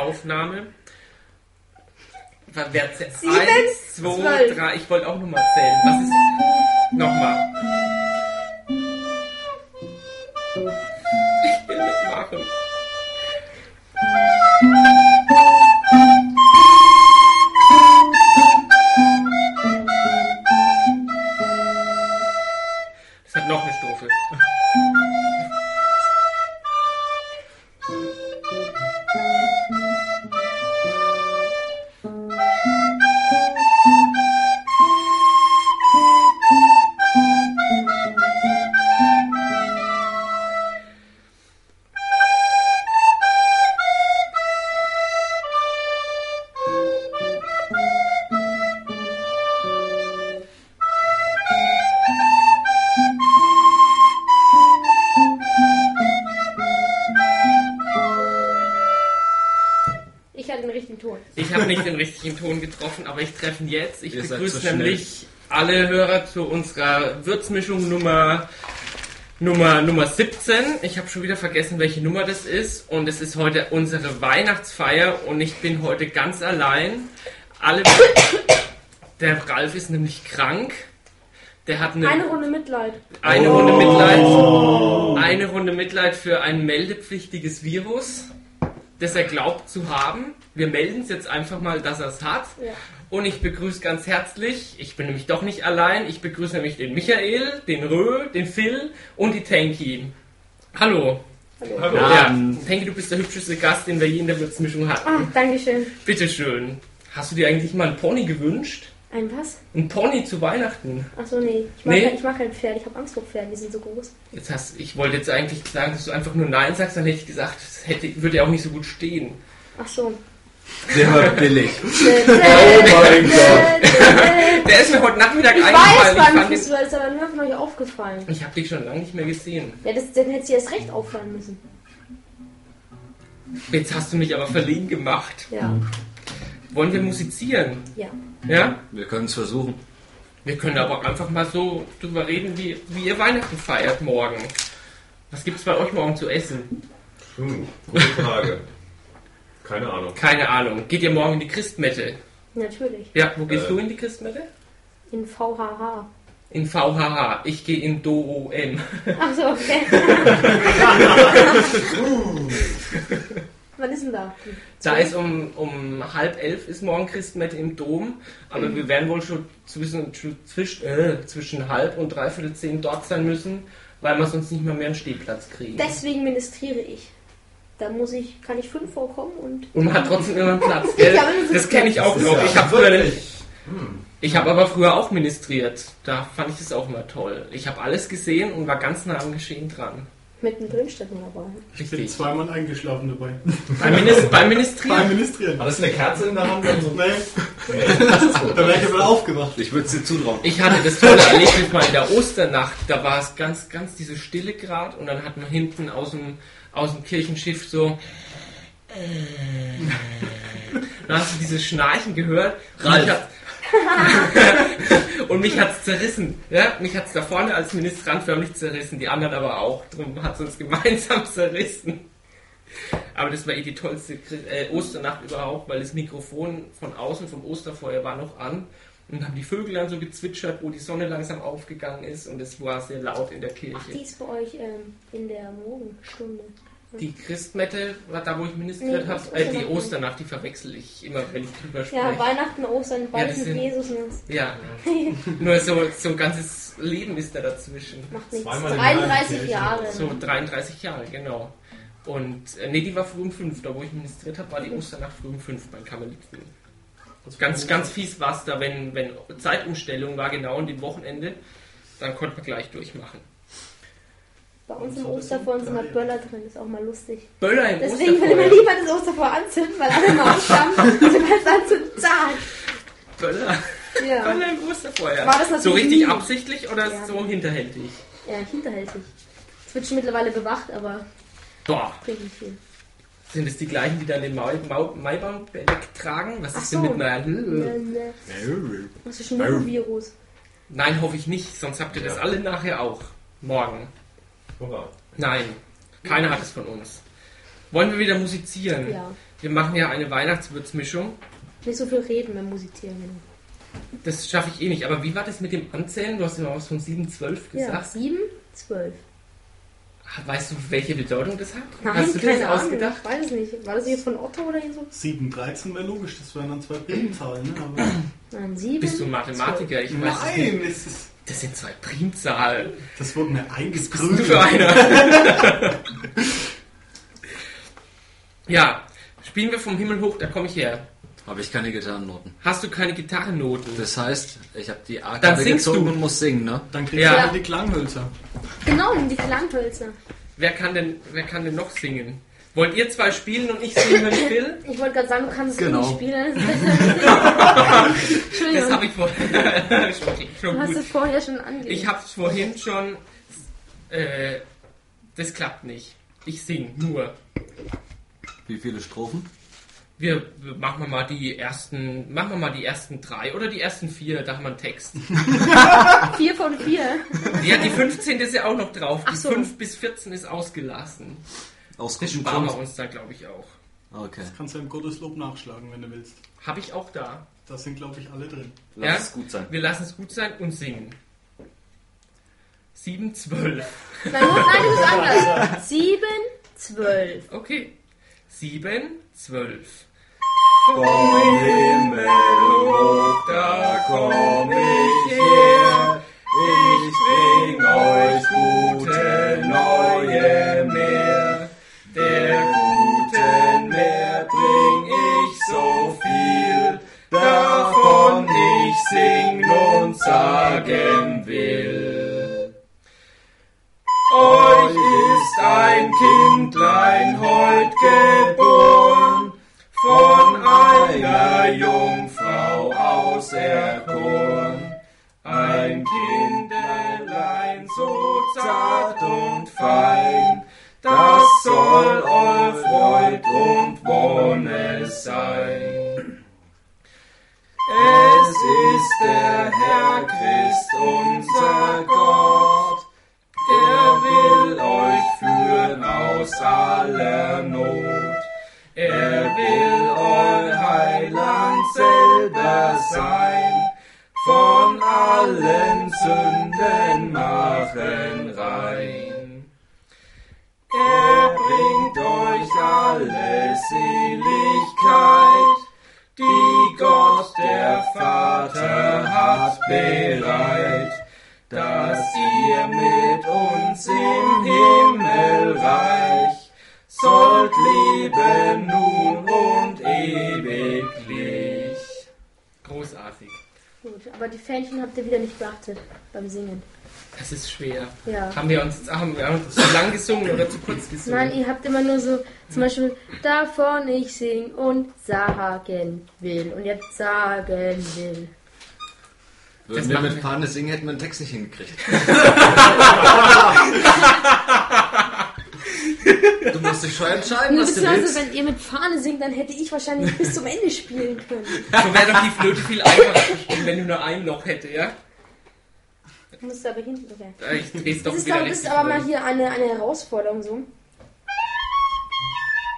Aufnahme. Wer zählt? Sieben, Eins, zwei, zwölf. drei. Ich wollte auch nochmal zählen. Was ist. Nochmal. Ich will mitmachen. Das hat noch eine Strophe. Richtigen Ton getroffen, aber ich treffe ihn jetzt. Ich Ihr begrüße so nämlich alle Hörer zu unserer Würzmischung Nummer Nummer Nummer 17. Ich habe schon wieder vergessen, welche Nummer das ist und es ist heute unsere Weihnachtsfeier und ich bin heute ganz allein. Alle Der Ralf ist nämlich krank. Der hat eine, Eine Runde Mitleid. eine Runde Mitleid. Eine Runde Mitleid für ein meldepflichtiges Virus, das er glaubt zu haben. Wir melden es jetzt einfach mal, dass er es hat. Ja. Und ich begrüße ganz herzlich, ich bin nämlich doch nicht allein, ich begrüße nämlich den Michael, den Rö, den Phil und die Tanky. Hallo. Hallo. Ja, Tanky, du bist der hübscheste Gast, den wir je in der Würzmischung Ah, hatten. Dankeschön. Bitteschön. Hast du dir eigentlich mal einen Pony gewünscht? Ein was? Ein Pony zu Weihnachten? Achso, nee. Ich mag, Nee? Kein, ich mag kein Pferd. Ich habe Angst vor Pferden. Die sind so groß. Jetzt hast, ich wollte jetzt eigentlich sagen, dass du einfach nur Nein sagst, dann hätte ich gesagt, das hätte, würde ja auch nicht so gut stehen. Ach so. Der war billig. oh mein Gott. Der ist mir heute Nachmittag Ich weiß eingefallen. beim fand den- Festival, ist aber nur von euch aufgefallen. ich habe dich schon lange nicht mehr gesehen. Ja, das, dann hätte sie erst recht auffallen müssen. Jetzt hast du mich aber verlegen gemacht. Ja. Wollen wir musizieren? Ja. Ja? Wir können es versuchen. Wir können aber auch einfach mal so drüber reden, wie, wie ihr Weihnachten feiert morgen. Was gibt's bei euch morgen zu essen? Hm, gute Frage. Keine Ahnung. Keine Ahnung. Geht ihr morgen in die Christmette? Natürlich. Ja, wo gehst Äh. du in die Christmette? In VHH. In VHH. Ich gehe in DOM. Ach so, okay. Wann ist denn da? Da ist um, um halb elf ist morgen Christmette im Dom, aber wir werden wohl schon zwischen, zwischen, äh, zwischen halb und dreiviertel zehn dort sein müssen, weil wir sonst nicht mal mehr einen Stehplatz kriegen. Deswegen ministriere ich. Da muss ich, kann ich fünf vorkommen und Und man hat trotzdem immer einen Platz, gell? Ja, das kenne ich auch noch. ja Ich habe früher, wirklich- ich habe aber früher auch ministriert. Da fand ich das auch immer toll. Ich habe alles gesehen und war ganz nah am Geschehen dran. Mittendrin steht man dabei. Ich bin zweimal eingeschlafen dabei. Beim, Minis beim Beim Ministrieren. Ministrieren. War das eine Kerze in der Hand? Dann so? Nee, da wäre ich aber aufgewacht. Ich würde es dir zutrauen. Ich hatte das tolle Erlebnis mal in der Osternacht. Da war es ganz, ganz diese Stille gerade und dann hat man hinten aus dem, aus dem Kirchenschiff so. Dann hast du dieses Schnarchen gehört. Hat- und mich hat es zerrissen. Ja? Mich hat es da vorne als Ministrant förmlich zerrissen, die anderen aber auch. Darum hat es uns gemeinsam zerrissen. Aber das war eh die tollste äh, Osternacht überhaupt, weil das Mikrofon von außen vom Osterfeuer war noch an und haben die Vögel dann so gezwitschert, wo die Sonne langsam aufgegangen ist und es war sehr laut in der Ach, die Kirche. ist bei euch ähm, in der Morgenstunde. Die Christmette war da, wo ich ministriert Nee, habe, äh, die Osternacht. Die verwechsel ich immer, wenn ich drüber spreche. Ja, Weihnachten, Ostern, beides das mit sind- Jesus. Ja, nur so, so ein ganzes Leben ist da dazwischen. Macht nichts. Zweimal im Jahr in die 33 Kirche. Jahre. So 33 Jahre, genau. Und äh, nee, die war früh um 5, da wo ich ministriert habe, war die Osternacht früh um 5 beim Karmeliten. Ganz, ganz fies war es da, wenn, wenn Zeitumstellung war, genau an dem Wochenende, dann konnte man gleich durchmachen. Bei uns im Osterfeuer sind immer Böller drin, ist auch mal lustig. Böller im Deswegen will ich mir Osterfeuer. lieber das Osterfeuer anzünden, weil alle mal aufstammen und sobald es anzünden, zack. Böller, Ja. Böller im Osterfeuer. War das natürlich so richtig nie. absichtlich oder Ja. so hinterhältig? ja, hinterhältig. Es wird schon mittlerweile bewacht, aber Boah, bringt nicht viel. sind es die gleichen, die dann den Mai, Mau, Maibaum wegtragen? Was Ach ist so. denn mit meiner... Ne, ne. Das ist schon ein Virus. Nein, hoffe ich nicht, sonst habt ihr das Ja. alle nachher auch. Morgen. Hurra. Nein, keiner hat es von uns. Wollen wir wieder musizieren? Ja. Wir machen ja eine Weihnachtswürzmischung. Nicht so viel reden beim Musizieren. Das schaffe ich eh nicht. Aber wie war das mit dem Anzählen? Du hast ja was von 7, 12 Ja, gesagt. 7, 12. Weißt du, welche Bedeutung das hat? Nein, hast du dir keine das Ahnung. ausgedacht? Ich weiß es nicht. War das hier von Otto oder so? 7, 13 wäre logisch, das wären dann zwei Primzahlen. Ne? Aber Nein, 7. Bist du ein Mathematiker? Ich weiß es nicht. Nein, das, ist, Das sind zwei Primzahlen. das wurde mir eingeprügelt. für einer? ja, spielen wir vom Himmel hoch, da komme ich her. Habe ich keine Gitarrennoten. Hast du keine Gitarrennoten? Das heißt, ich habe die Dann A-Karte singst gezogen du. und muss singen, ne? Dann kriegst Ja. du halt die Klanghölzer. Genau, die Klanghölzer. Wer kann denn, wer kann denn noch singen? Wollt ihr zwei spielen und ich singe, wenn ich will? Ich wollte gerade sagen, du kannst es Genau. nicht spielen. Besser. Das Entschuldigung. habe ich vorher schon, Du hast es vorher schon angegeben. Ich habe es vorhin schon. Äh, das klappt nicht. Ich sing nur. Wie viele Strophen? Wir, machen wir mal die ersten, machen wir mal die ersten drei oder die ersten vier, da haben wir einen Text. 4 von 4. Ja, die 15 ist ja auch noch drauf. Die Ach so. 5 bis 14 ist ausgelassen. Aus Das gutem sparen wir Grund. uns dann, glaube ich, auch. Okay. Kannst du im Gotteslob nachschlagen, wenn du willst. Habe ich auch da. Da sind, glaube ich, alle drin. Lass Ja? es gut sein. Wir lassen es gut sein und singen. 7, 12. Nein, nein, das ist anders. 7, 12. Okay. 7, 12. Vom Himmel hoch, Da komm ich her. Ich bring euch gute neue sagen will. Euch ist ein Kindlein heut geboren, von einer Jungfrau auserkoren. Ein Kindlein so zart und fein, das soll eu Freud und Wonne sein. Es ist der Herr Christ, unser Gott, er will euch führen aus aller Not. Er will euer Heiland selber sein, von allen Sünden machen rein. Er bringt euch alle Seligkeit, bereit, dass ihr mit uns im Himmelreich sollt leben nun und ewiglich. Großartig. Gut, aber die Fähnchen habt ihr wieder nicht beachtet beim Singen. Das ist schwer. Ja. Haben wir uns, haben wir uns zu lang gesungen oder zu kurz gesungen? Nein, ihr habt immer nur so, zum Beispiel, davon ich sing und sagen will. Und jetzt sagen will. Würden wir mit. Fahne singen, hätten wir den Text nicht hingekriegt. du musst dich schon entscheiden, Nur was du willst. wenn ihr mit Fahne singt, dann hätte ich wahrscheinlich bis zum Ende spielen können. So wäre doch die Flöte viel einfacher zu spielen, wenn du nur ein Loch hätte, ja? Du musst aber hinten, okay. Ich dreh's doch Das ist, wieder doch, das ist aber mal hier eine, eine Herausforderung so.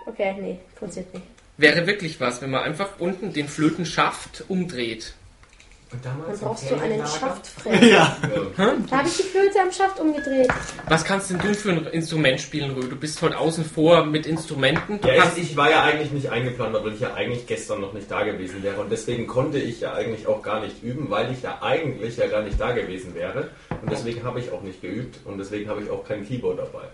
Okay, nee, funktioniert nicht. Wäre wirklich was, wenn man einfach unten den Flötenschaft umdreht. Und Dann brauchst du einen? Schaftfressen. Ja. Da habe ich die Flöte am Schaft umgedreht. Was kannst denn du für ein Instrument spielen, Rö? Du bist heute außen vor mit Instrumenten. Du Ja, ich, ich war ja eigentlich nicht eingeplant, weil ich ja eigentlich gestern noch nicht da gewesen wäre. Und deswegen konnte ich ja eigentlich auch gar nicht üben, weil ich ja eigentlich ja gar nicht da gewesen wäre. Und deswegen habe ich auch nicht geübt und deswegen habe ich auch kein Keyboard dabei.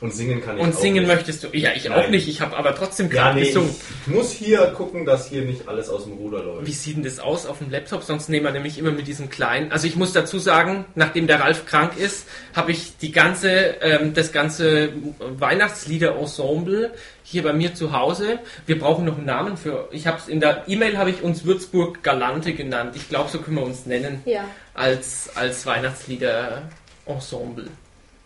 Und singen kann ich und auch singen nicht. möchtest du. Ja, ich auch Nein. nicht. Ich habe aber trotzdem Ja, gerade nee, gesungen. ich muss hier gucken, dass hier nicht alles aus dem Ruder läuft. Wie sieht denn das aus auf dem Laptop? Sonst nehmen wir nämlich immer mit diesem kleinen. Also ich muss dazu sagen, nachdem der Ralf krank ist, habe ich die ganze, ähm, das ganze Weihnachtslieder-Ensemble hier bei mir zu Hause. Wir brauchen noch einen Namen für. Ich habe in der E-Mail habe ich uns Würzburg Galante genannt. Ich glaube, so können wir uns nennen Ja. als als Weihnachtslieder-Ensemble.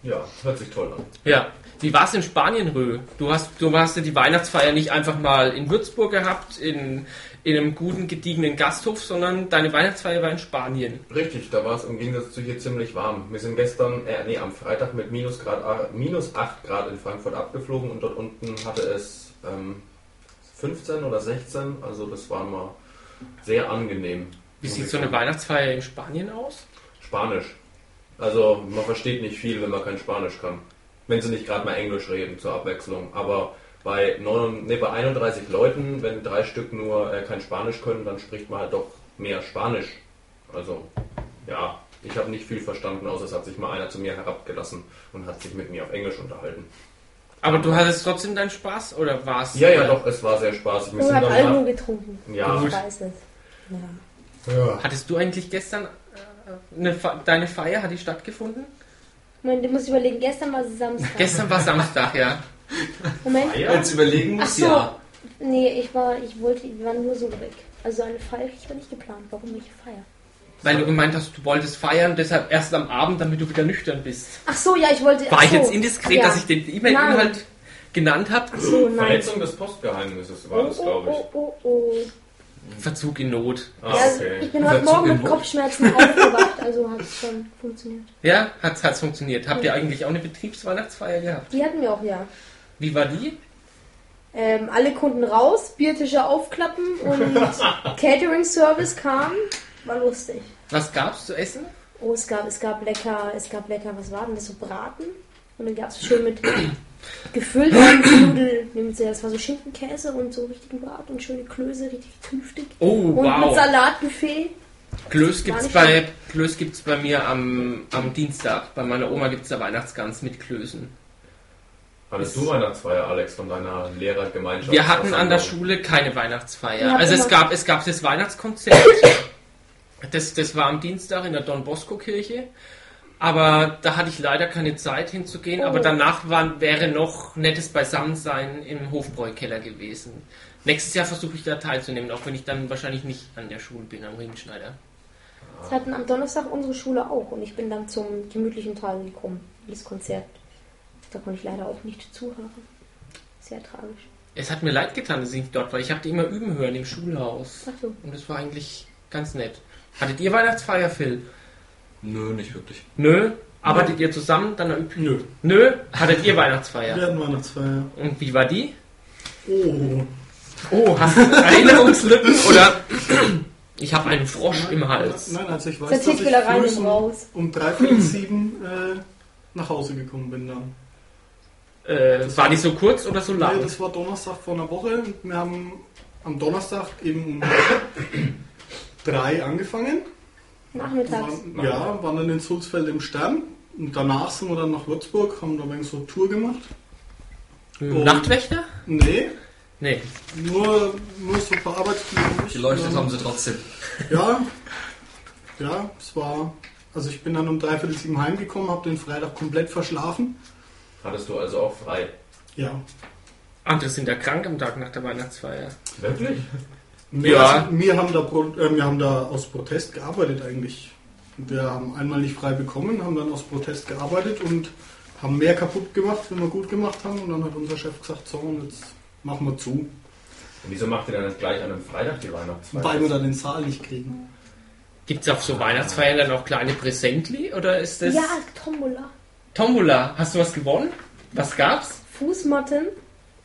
Ja, hört sich toll an. Ja. Wie war es in Spanien, Rö? Du hast, du hast ja die Weihnachtsfeier nicht einfach mal in Würzburg gehabt, in, in einem guten, gediegenen Gasthof, sondern deine Weihnachtsfeier war in Spanien. Richtig, da war es im Gegensatz zu hier ziemlich warm. Wir sind gestern, äh, nee, am Freitag mit minus, Grad, äh, minus 8 Grad in Frankfurt abgeflogen und dort unten hatte es ähm, 15 oder 16, also das war mal sehr angenehm. Wie sieht so eine. Weihnachtsfeier in Spanien aus? Spanisch. Also man versteht nicht viel, wenn man kein Spanisch kann. Wenn sie nicht gerade mal Englisch reden zur Abwechslung. Aber bei, 9, nee, bei 31 Leuten, wenn drei Stück nur äh, kein Spanisch können, dann spricht man halt doch mehr Spanisch. Also ja, ich habe nicht viel verstanden, außer es hat sich mal einer zu mir herabgelassen und hat sich mit mir auf Englisch unterhalten. Aber du hattest trotzdem deinen Spaß oder war's? Ja, ja, doch, es war sehr spaßig. Wir Du hast Alkohol getrunken. ja, Ich weiß es. Ja. ja. Hattest du eigentlich gestern äh, eine, Fe- deine Feier, hat die stattgefunden? Moment, du musst überlegen, gestern war Samstag. Gestern war Samstag, ja. Moment. Ja. Jetzt überlegen muss, so. ja. Nee, ich war, ich wollte, wir waren nur so weg. Also eine Feier ich war nicht geplant. Warum welche Feier? Weil du gemeint hast, du wolltest feiern, deshalb erst am Abend, damit du wieder nüchtern bist. Ach so, ja, ich wollte. War ach ich so. jetzt indiskret, ja. dass ich den E-Mail-Inhalt genannt habe? So. Verletzung des Postgeheimnisses war das, oh, glaube ich. oh, oh, oh. Verzug in Not. Ah, Ja, also okay. ich bin heute Verzug Morgen mit Not. Kopfschmerzen aufgewacht, also hat es schon funktioniert. Ja, hat's, hat's funktioniert. Habt ihr eigentlich auch eine Betriebsweihnachtsfeier gehabt? Die hatten wir auch, ja. Wie war die? Ähm, alle Kunden raus, Biertische aufklappen und Catering-Service kam. War lustig. Was gab's zu essen? Oh, es gab, es gab lecker, es gab lecker, was war denn das, so Braten? Und dann gab es schön mit gefüllten Nudeln, nehmen Sie, das war so Schinkenkäse und so richtigen Braten und schöne Klöße, richtig künftig. Oh, Und mit wow. Salatbuffet. Klöß gibt's, bei, Klöß gibt's bei mir am, am Dienstag. Bei meiner Oma gibt's da Weihnachtsgans mit Klößen. Hattest du Weihnachtsfeier, Alex, von deiner Lehrergemeinschaft? Wir hatten an der? Schule keine Weihnachtsfeier. Also es gab, es gab das Weihnachtskonzert. Das, das war am Dienstag in der Don Bosco Kirche. Aber da hatte ich leider keine Zeit hinzugehen. Oh. Aber danach war, wäre noch nettes Beisammensein im Hofbräukeller gewesen. Nächstes Jahr versuche ich da teilzunehmen, auch wenn ich dann wahrscheinlich nicht an der Schule bin, am Ringschneider. Das hatten am Donnerstag unsere Schule auch und ich bin dann zum gemütlichen Teil gekommen, das Konzert. Da konnte ich leider auch nicht zuhören. Sehr tragisch. Es hat mir leid getan, dass ich nicht dort war. Ich habe die immer üben hören im Schulhaus. Ach so. Und das war eigentlich ganz nett. Hattet ihr Weihnachtsfeier, Phil? Nö, nicht wirklich. Nö. Arbeitet ihr zusammen? Dann übt Nö. Nö. Hattet ihr Weihnachtsfeier? Wir hatten Weihnachtsfeier. Und wie war die? Oh. Oh, hast du Erinnerungslücken oder ich habe einen Frosch im Hals? Nein, also ich weiß, Das dass ich früh um, Haus. um dreiviertel sieben äh, nach Hause gekommen bin dann. Äh, war die so kurz oder so Nee, lang? das war Donnerstag vor einer Woche. und Wir haben am Donnerstag eben um drei angefangen. Nachmittags. Waren, ja, waren dann in Sulzfeld im Stern. Und danach sind wir dann nach Würzburg, haben da ein wenig so eine Tour gemacht. Hm, Nachtwächter? Nee, Nee. nur, nur so ein paar Arbeitskollegen. Geleuchtet haben sie trotzdem. Ja, ja, es war. Also ich bin dann um dreiviertel sieben heimgekommen, habe den Freitag komplett verschlafen. Hattest du also auch frei? Ja. Andere sind ja krank am Tag nach der Weihnachtsfeier. Wirklich? Wir, Ja. wir, haben da, Pro- äh, wir haben da aus Protest gearbeitet eigentlich. Wir haben einmal nicht frei bekommen, haben dann aus Protest gearbeitet und haben mehr kaputt gemacht, wenn wir gut gemacht haben. Und dann hat unser Chef gesagt, so, und jetzt machen wir zu, Und wieso macht ihr dann nicht gleich an einem Freitag die Weihnachtsfeier? weil wir dann den Saal nicht kriegen. Gibt es auf so Weihnachtsfeiern dann auch kleine Präsentli oder ist das Ja, Tombola. Tombola? Hast du was gewonnen? Was gab's? Fußmatten.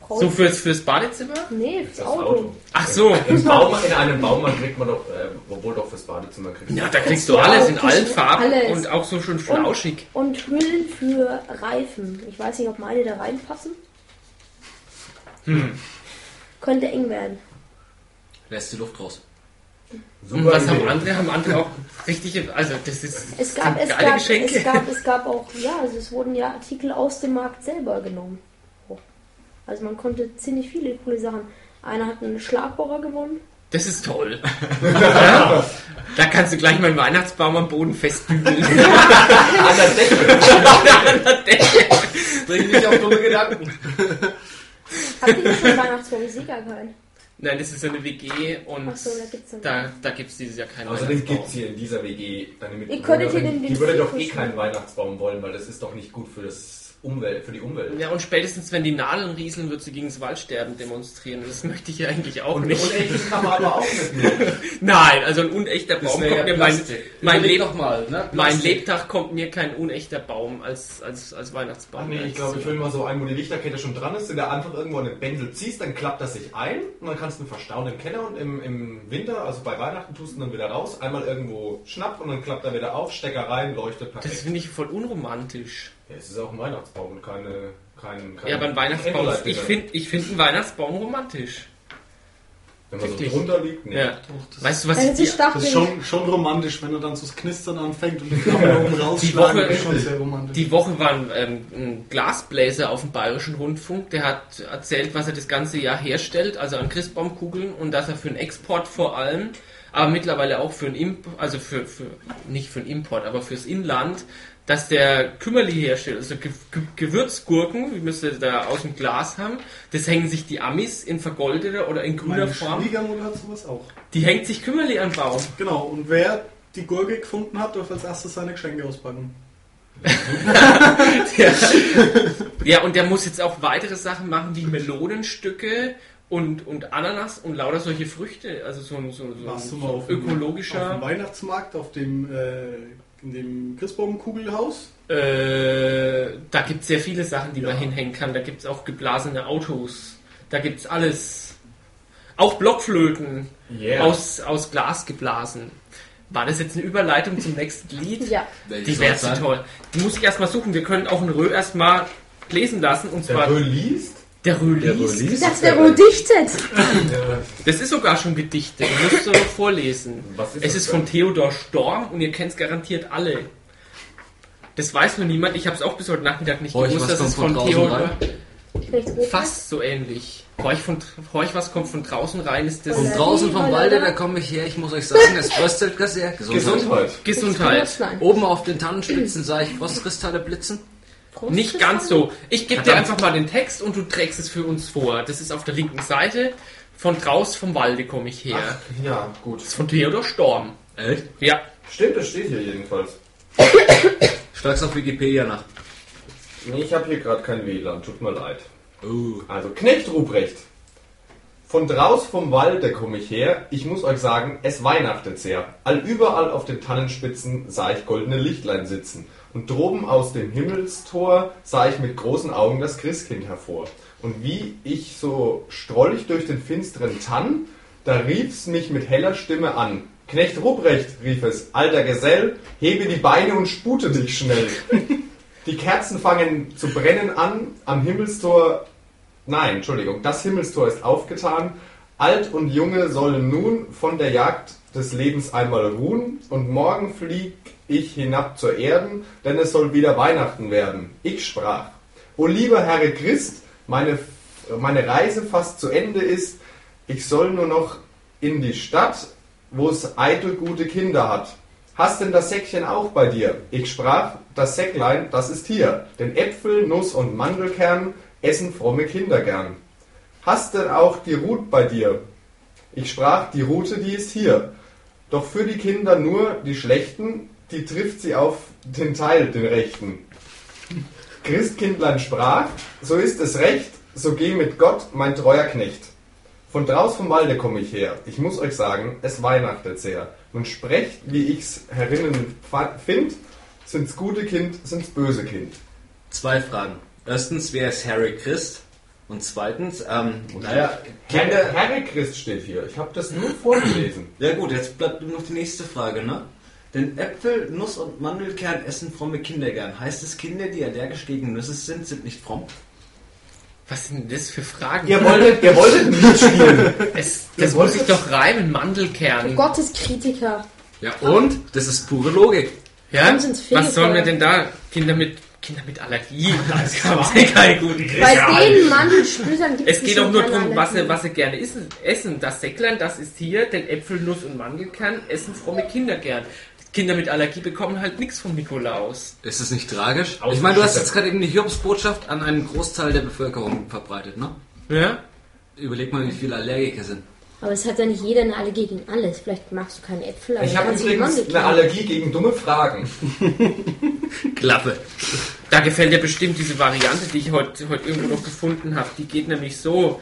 So fürs, fürs Badezimmer? Nee, fürs Auto. Auto. Ach so. Im Baumarkt, in einem Baumarkt kriegt man doch, äh, obwohl doch fürs Badezimmer kriegt Ja, da kriegst du alles in allen Farben Alles. und auch so schön flauschig. Und Hüllen für Reifen. Ich weiß nicht, ob meine da reinpassen. Hm. Könnte eng werden. Lässt die Luft raus. Und was haben andere? Haben andere auch richtige, also das ist Es gab, sind es geile gab, Geschenke. es gab, es gab auch, ja, also es wurden ja Artikel aus dem Markt selber genommen. Also man konnte ziemlich viele coole Sachen. Einer hat einen Schlagbohrer gewonnen. Das ist toll. ja, da kannst du gleich mal einen Weihnachtsbaum am Boden festbügeln. An der Decke. Bring mich auf dumme Gedanken. Habt ihr schon einen Weihnachtsbaum? Ich sehe gar keinen. Nein, das ist eine WG und Ach so, da gibt's dann. da, da gibt es dieses Jahr keinen Außerdem Weihnachtsbaum. gibt es hier in dieser WG eine Ihr könntet hier Mitbewohnerin, die würde doch eh keinen Weihnachtsbaum wollen, weil das ist doch nicht gut für das Umwelt, für die Umwelt. Ja, und spätestens, wenn die Nadeln rieseln, wird sie gegen das Waldsterben demonstrieren. Das möchte ich ja eigentlich auch Und nicht. unechtes kann man aber auch mitnehmen. Nein, also ein unechter Baum kommt mir mein, mein, Leb doch mal, ne? mein. Lebtag kommt mir kein unechter Baum als, als, als Weihnachtsbaum. Ach nee, ich glaube, ich will mal so ein, wo die Lichterkette schon dran ist, in der einfach irgendwo den Bändel ziehst, dann klappt das sich ein und dann kannst du ihn verstauen im Keller und im, im Winter, also bei Weihnachten, tust du ihn dann wieder raus, einmal irgendwo schnapp und dann klappt er wieder auf, Stecker rein, leuchtet Das perfekt. finde ich voll unromantisch. Ja, es ist auch ein Weihnachtsbaum und keine, kein, kein Ja, aber ein Weihnachtsbaum, ist- ich finde ich find einen Weihnachtsbaum romantisch. Wenn man so wirklich. drunter liegt, nee. Ja. das- Weißt du, was ich dir, stark Das ist schon, schon romantisch, wenn er dann so das Knistern anfängt und die Flammen oben rausschlagen. Ist schon sehr romantisch. Die Woche war ein, ähm, ein Glasbläser auf dem Bayerischen Rundfunk, der hat erzählt, was er das ganze Jahr herstellt, also an Christbaumkugeln und dass er für den Export vor allem, aber mittlerweile auch für den Import, also für, für nicht für den Import, aber fürs Inland, dass der Kümmerli herstellt, also Ge Ge Gewürzgurken, wie müsste da aus dem Glas haben, das hängen sich die Amis in vergoldeter oder in grüner Meine Form, Schwiegermutter hat sowas auch. die hängt sich Kümmerli an Baum. Genau, und wer die Gurke gefunden hat, darf als erstes seine Geschenke auspacken. Ja. ja, und der muss jetzt auch weitere Sachen machen, wie Melonenstücke und, und Ananas und lauter solche Früchte. Also so ein, so, so ein mal auf ökologischer. dem Weihnachtsmarkt, auf dem, äh, in dem Christbaumkugelhaus? Äh, da gibt es sehr viele Sachen, die Ja. man hinhängen kann. Da gibt es auch geblasene Autos. Da gibt es alles. Auch Blockflöten Yeah. aus, aus Glas geblasen. War das jetzt eine Überleitung zum nächsten Lied? Ja. Welches Die wäre sein? toll. Die muss ich erstmal suchen. Wir können auch einen Rö erstmal lesen lassen. Und zwar Der Röhl liest. Der. Röhl liest. Das der wohl dichtet. Das ist sogar schon gedichtet. Du musst du noch vorlesen. Was ist es ist von Theodor Storm und ihr kennt es garantiert alle. Das weiß nur niemand. Ich habe es auch bis heute Nachmittag nicht Horch, gewusst, dass es von Theodor fast so ähnlich. Horch, von, Horch, was kommt von draußen rein, ist das Von draußen vom Walde, da komme ich her, ich muss euch sagen, es fröstelt sehr. Gesundheit. Gesundheit. Gesundheit. Oben auf den Tannenspitzen sah ich Frostkristalle blitzen. Prost, Nicht ganz so. Ich gebe dir einfach mal den Text und du trägst es für uns vor. Das ist auf der linken Seite. Von draußen vom Walde komme ich her. Ach, ja, gut. Das ist von Theodor Storm. Echt? Ja. Stimmt, das steht hier jedenfalls. Schlag's auf Wikipedia nach. Nee, ich habe hier gerade kein WLAN, tut mir leid. Oh. Also, Knecht Ruprecht. Von draus vom Walde komme ich her. Ich muss euch sagen, es weihnachtet sehr. Allüberall auf den Tannenspitzen sah ich goldene Lichtlein sitzen. Und droben aus dem Himmelstor sah ich mit großen Augen das Christkind hervor. Und wie ich so strollig durch den finsteren Tann, da rief's mich mit heller Stimme an. Knecht Ruprecht, rief es, alter Gesell, hebe die Beine und spute dich schnell. Die Kerzen fangen zu brennen an, am Himmelstor Nein, Entschuldigung, das Himmelstor ist aufgetan. Alt und Junge sollen nun von der Jagd des Lebens einmal ruhen und morgen flieg ich hinab zur Erden, denn es soll wieder Weihnachten werden. Ich sprach, O lieber Herr Christ, meine, meine Reise fast zu Ende ist, ich soll nur noch in die Stadt, wo es eitel gute Kinder hat. Hast denn das Säckchen auch bei dir? Ich sprach, das Säcklein, das ist hier, denn Äpfel, Nuss und Mandelkern essen fromme Kinder gern. Hast denn auch die Rut bei dir? Ich sprach, die Rute, die ist hier. Doch für die Kinder nur die schlechten, die trifft sie auf den Teil, den rechten. Christkindlein sprach, so ist es recht, so geh mit Gott, mein treuer Knecht. Von draus vom Walde komme ich her. Ich muss euch sagen, es weihnachtet sehr. Nun sprecht, wie ich's herinnen find, sind's gute Kind, sind's böse Kind. Zwei Fragen. Erstens, wer ist Harry Christ? Und zweitens, ähm, naja, Kinder. Herr Christ steht hier. Ich habe das nur vorgelesen. Ja gut, jetzt bleibt nur noch die nächste Frage, ne? Denn Äpfel, Nuss und Mandelkern essen fromme Kinder gern. Heißt es, Kinder, die allergisch gegen Nüsse sind, sind nicht fromm? Was sind denn das für Fragen? Ihr wolltet, ihr wolltet nicht spielen. es, das muss ich doch reimen, Mandelkern. Gotteskritiker. Ja und? Das ist pure Logik. Ja? Was sollen wir denn da? Kinder mit Kinder mit Allergie. Das haben sie keine guten Bei den Mandelsplittern gibt Es geht doch nur darum, was sie, sie was sie gerne essen. essen. Das Säcklein, das ist hier, denn Äpfel, Nuss und Mandelkern essen fromme Kinder gern. Kinder mit Allergie bekommen halt nichts vom Nikolaus. Ist es nicht tragisch? Ich meine, du hast jetzt gerade eben die Hiobsbotschaft an einen Großteil der Bevölkerung verbreitet, ne? Ja? Überleg mal, wie viele Allergiker sind. Aber es hat ja nicht jeder eine Allergie gegen alles. Vielleicht magst du keine Äpfel, aber Ich habe übrigens eine Allergie gegen dumme Fragen. Klappe. Da gefällt dir bestimmt diese Variante, die ich heute, heute irgendwo noch gefunden habe. Die geht nämlich so.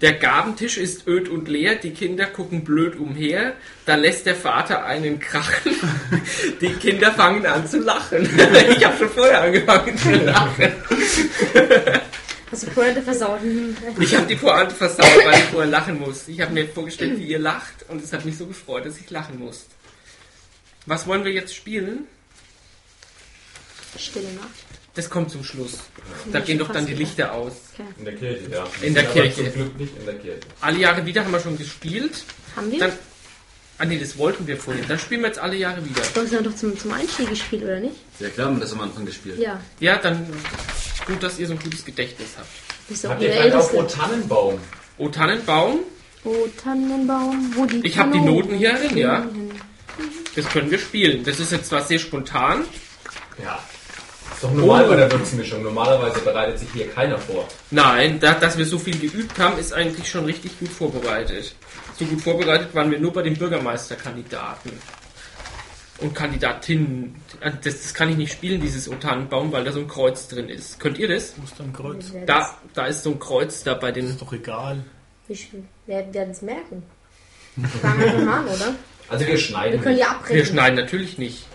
Der Gabentisch ist öd und leer, die Kinder gucken blöd umher, da lässt der Vater einen krachen, die Kinder fangen an zu lachen. Ich habe schon vorher angefangen zu lachen. Hast du Pointe versaut? Ich habe die Pointe versaut, weil ich vorher lachen muss. Ich habe mir vorgestellt, wie ihr lacht und es hat mich so gefreut, dass ich lachen muss. Was wollen wir jetzt spielen? Stille Nacht. Das kommt zum Schluss. Da gehen doch dann die Lichter aus. Okay. In der Kirche, ja. In der Aber Kirche. Zum Glück nicht in der Kirche. Alle Jahre wieder haben wir schon gespielt. Haben wir? Dann, ah nee, das wollten wir vorhin. Dann spielen wir jetzt alle Jahre wieder. Du hast ja doch zum, zum Einstieg gespielt, oder nicht? Ja klar, haben wir das am Anfang gespielt. Ja. Ja, dann gut, dass ihr so ein gutes Gedächtnis habt. Bist du auch Habt ihr der vielleicht auch. O Tannenbaum? O Tannenbaum, Oh, Tannenbaum, wo die Ich hab die Noten hier drin, ja. das können wir spielen. Das ist jetzt zwar sehr spontan. Ja. Ist doch normal bei der Würzmischung. Normalerweise bereitet sich hier keiner vor. Nein, da, dass wir so viel geübt haben, ist eigentlich schon richtig gut vorbereitet. So gut vorbereitet waren wir nur bei den Bürgermeisterkandidaten und Kandidatinnen. Das, das kann ich nicht spielen, dieses O Tannenbaum, weil da so ein Kreuz drin ist. Könnt ihr das? Muss dann Kreuz. Wer Da, da ist so ein Kreuz da bei den. Ist doch egal. das- Wie- Wer wird das merken? Fangen wir einfach mal an, oder? Also wir Wir schneiden. können ja Wir abbrechen. schneiden natürlich nicht.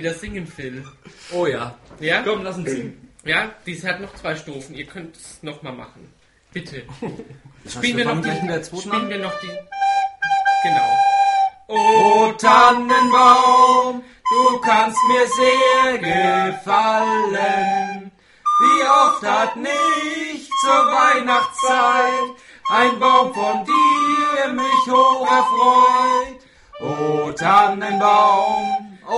Wieder singen, Phil? Oh ja. Ja? Komm, lass uns singen. Ja, dies hat noch zwei Strophen. Ihr könnt es nochmal machen. Bitte. Spielen wir, noch die, spielen wir noch die. Genau. O Tannenbaum, du kannst mir sehr gefallen. Wie oft hat nicht zur Weihnachtszeit ein Baum von dir mich hoch erfreut. O Tannenbaum,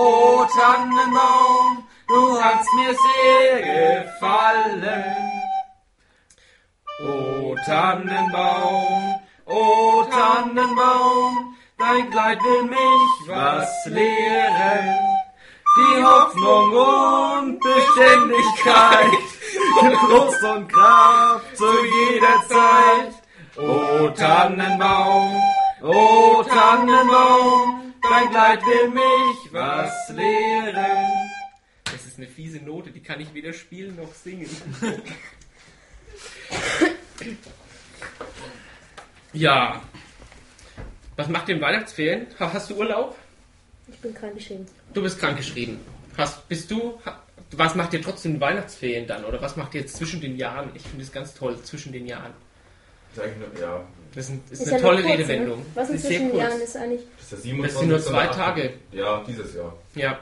o Tannenbaum, du kannst mir sehr gefallen. O Tannenbaum, o Tannenbaum, dein Kleid will mich was lehren. Die Hoffnung und Beständigkeit, Trost und Kraft zu jeder Zeit. O Tannenbaum, o Tannenbaum, dein Kleid will mich was lehren. Das ist eine fiese Note, die kann ich weder spielen noch singen. ja. Was macht ihr in Weihnachtsferien? Ha- Hast du Urlaub? Ich bin krankgeschrieben. Du bist krankgeschrieben. Hast, bist du? Was macht ihr trotzdem in Weihnachtsferien dann? Oder was macht ihr jetzt zwischen den Jahren? Ich finde es ganz toll, zwischen den Jahren. Ist eigentlich nur, ja, Das ist, ein, ist Ist eine ja tolle kurz, Redewendung. Ne? Was in ist zwischen kurz. Jahren ist eigentlich. Das ist der 27. Das sind nur zwei Tage. 8. Ja, dieses Jahr. Ja.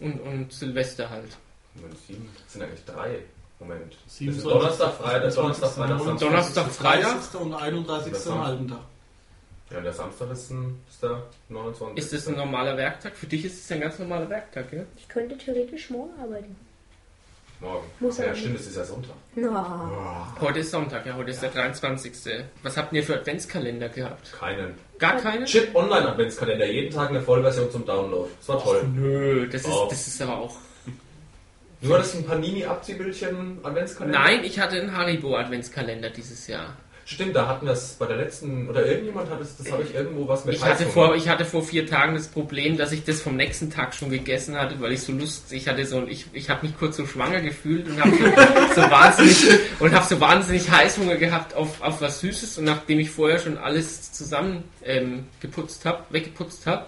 Und, und Silvester halt. Moment, sieben. Das sind eigentlich drei. Moment. Das ist 27. Donnerstag, Freitag, Donnerstag, Freitag, Samstag. Donnerstag, Freitag. 30. und 31. Das am halben Tag. Ja, und der Samstag ist, ein, ist der 29. Ist das ein normaler Werktag? Für dich ist es ein ganz normaler Werktag, ja? Ich könnte theoretisch morgen arbeiten. Morgen. Muss ja, stimmt, es ist ja Sonntag. Na, Heute ist Sonntag, ja, heute ist der 23. Was habt ihr für Adventskalender gehabt? Keinen. Gar keine? Chip Online Adventskalender, jeden Tag eine Vollversion zum Download. Das war toll. Nö, das ist, das ist aber auch. Du hattest ein Panini-Abziehbildchen Adventskalender? Nein, ich hatte einen Haribo Adventskalender dieses Jahr. Stimmt, da hatten wir es bei der letzten, oder irgendjemand hat es, das habe ich irgendwo was mit Ich hatte, vor, ich hatte vor vier Tagen das Problem, dass ich das vom nächsten Tag schon gegessen hatte, weil ich so Lust, ich hatte so, ich, ich habe mich kurz so schwanger gefühlt und habe so, so wahnsinnig und habe so wahnsinnig Heißhunger gehabt auf, auf was Süßes. Und nachdem ich vorher schon alles zusammen ähm, geputzt habe, weggeputzt habe,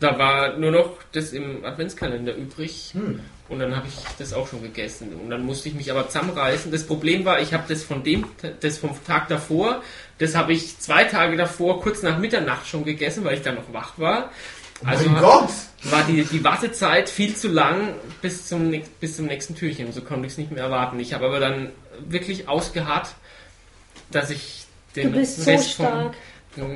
da war nur noch das im Adventskalender übrig. Hm. Und dann habe ich das auch schon gegessen und dann musste ich mich aber zusammenreißen. Das Problem war, ich habe das von dem, das vom Tag davor, das habe ich zwei Tage davor, kurz nach Mitternacht schon gegessen, weil ich dann noch wach war. Also mein Gott! war die, die Wartezeit viel zu lang bis zum, bis zum nächsten Türchen. So konnte ich es nicht mehr erwarten. Ich habe aber dann wirklich ausgeharrt, dass ich den Du bist so Rest stark. vom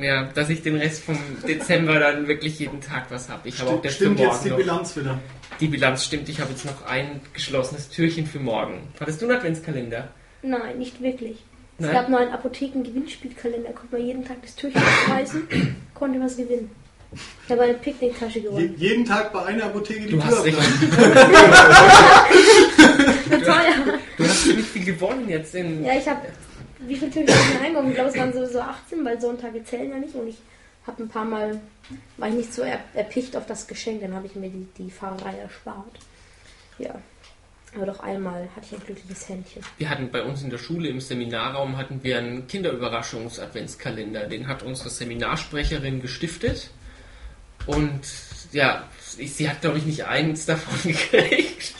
ja, dass ich den Rest vom Dezember dann wirklich jeden Tag was habe. Ich habe auch das für Stimmt morgen jetzt die noch. Bilanz wieder. Die Bilanz stimmt. Ich habe jetzt noch ein geschlossenes Türchen für morgen. Hattest du einen Adventskalender? Nein, nicht wirklich. Es Nein? gab nur einen Apotheken-Gewinnspielkalender. Konnte man jeden Tag das Türchen aufreißen, konnte was gewinnen. Ich habe eine Picknicktasche Je, gewonnen. jeden Tag bei einer Apotheke die Du Tür hast echt, aufreißen. Für teuer. du hast ziemlich viel gewonnen jetzt in. Ja, ich habe. Wie viele habe ich mir eingegangen? Ich glaube, es waren sowieso 18, weil Sonntage zählen ja nicht. Und ich habe ein paar Mal. War ich nicht so er, erpicht auf das Geschenk, dann habe ich mir die, die Fahrerei erspart. Ja. Aber doch einmal hatte ich ein glückliches Händchen. Wir hatten bei uns in der Schule im Seminarraum hatten wir einen Kinderüberraschungs-Adventskalender. Den hat unsere Seminarsprecherin gestiftet. Und ja, sie hat glaube ich nicht eins davon gekriegt,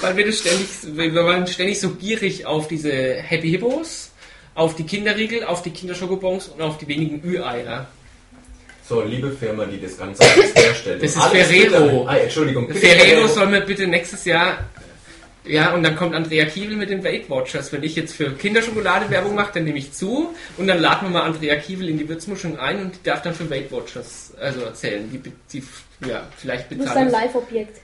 weil wir das ständig, wir waren ständig so gierig auf diese Happy Hippos, auf die Kinderriegel, auf die Kinderschokobons und auf die wenigen Ü-Eier. So, liebe Firma, die das Ganze alles herstellt. Das ist alles Ferrero. Ah, Entschuldigung. Ferrero soll mir bitte nächstes Jahr. Ja, und dann kommt Andrea Kiewel mit den Weight Watchers. Wenn ich jetzt für Kinderschokolade Werbung mache, dann nehme ich zu und dann laden wir mal Andrea Kiewel in die Würzmischung ein und die darf dann für Weight Watchers also erzählen. Die, die ja, vielleicht Du bist ein bezahlen. Live-Objekt.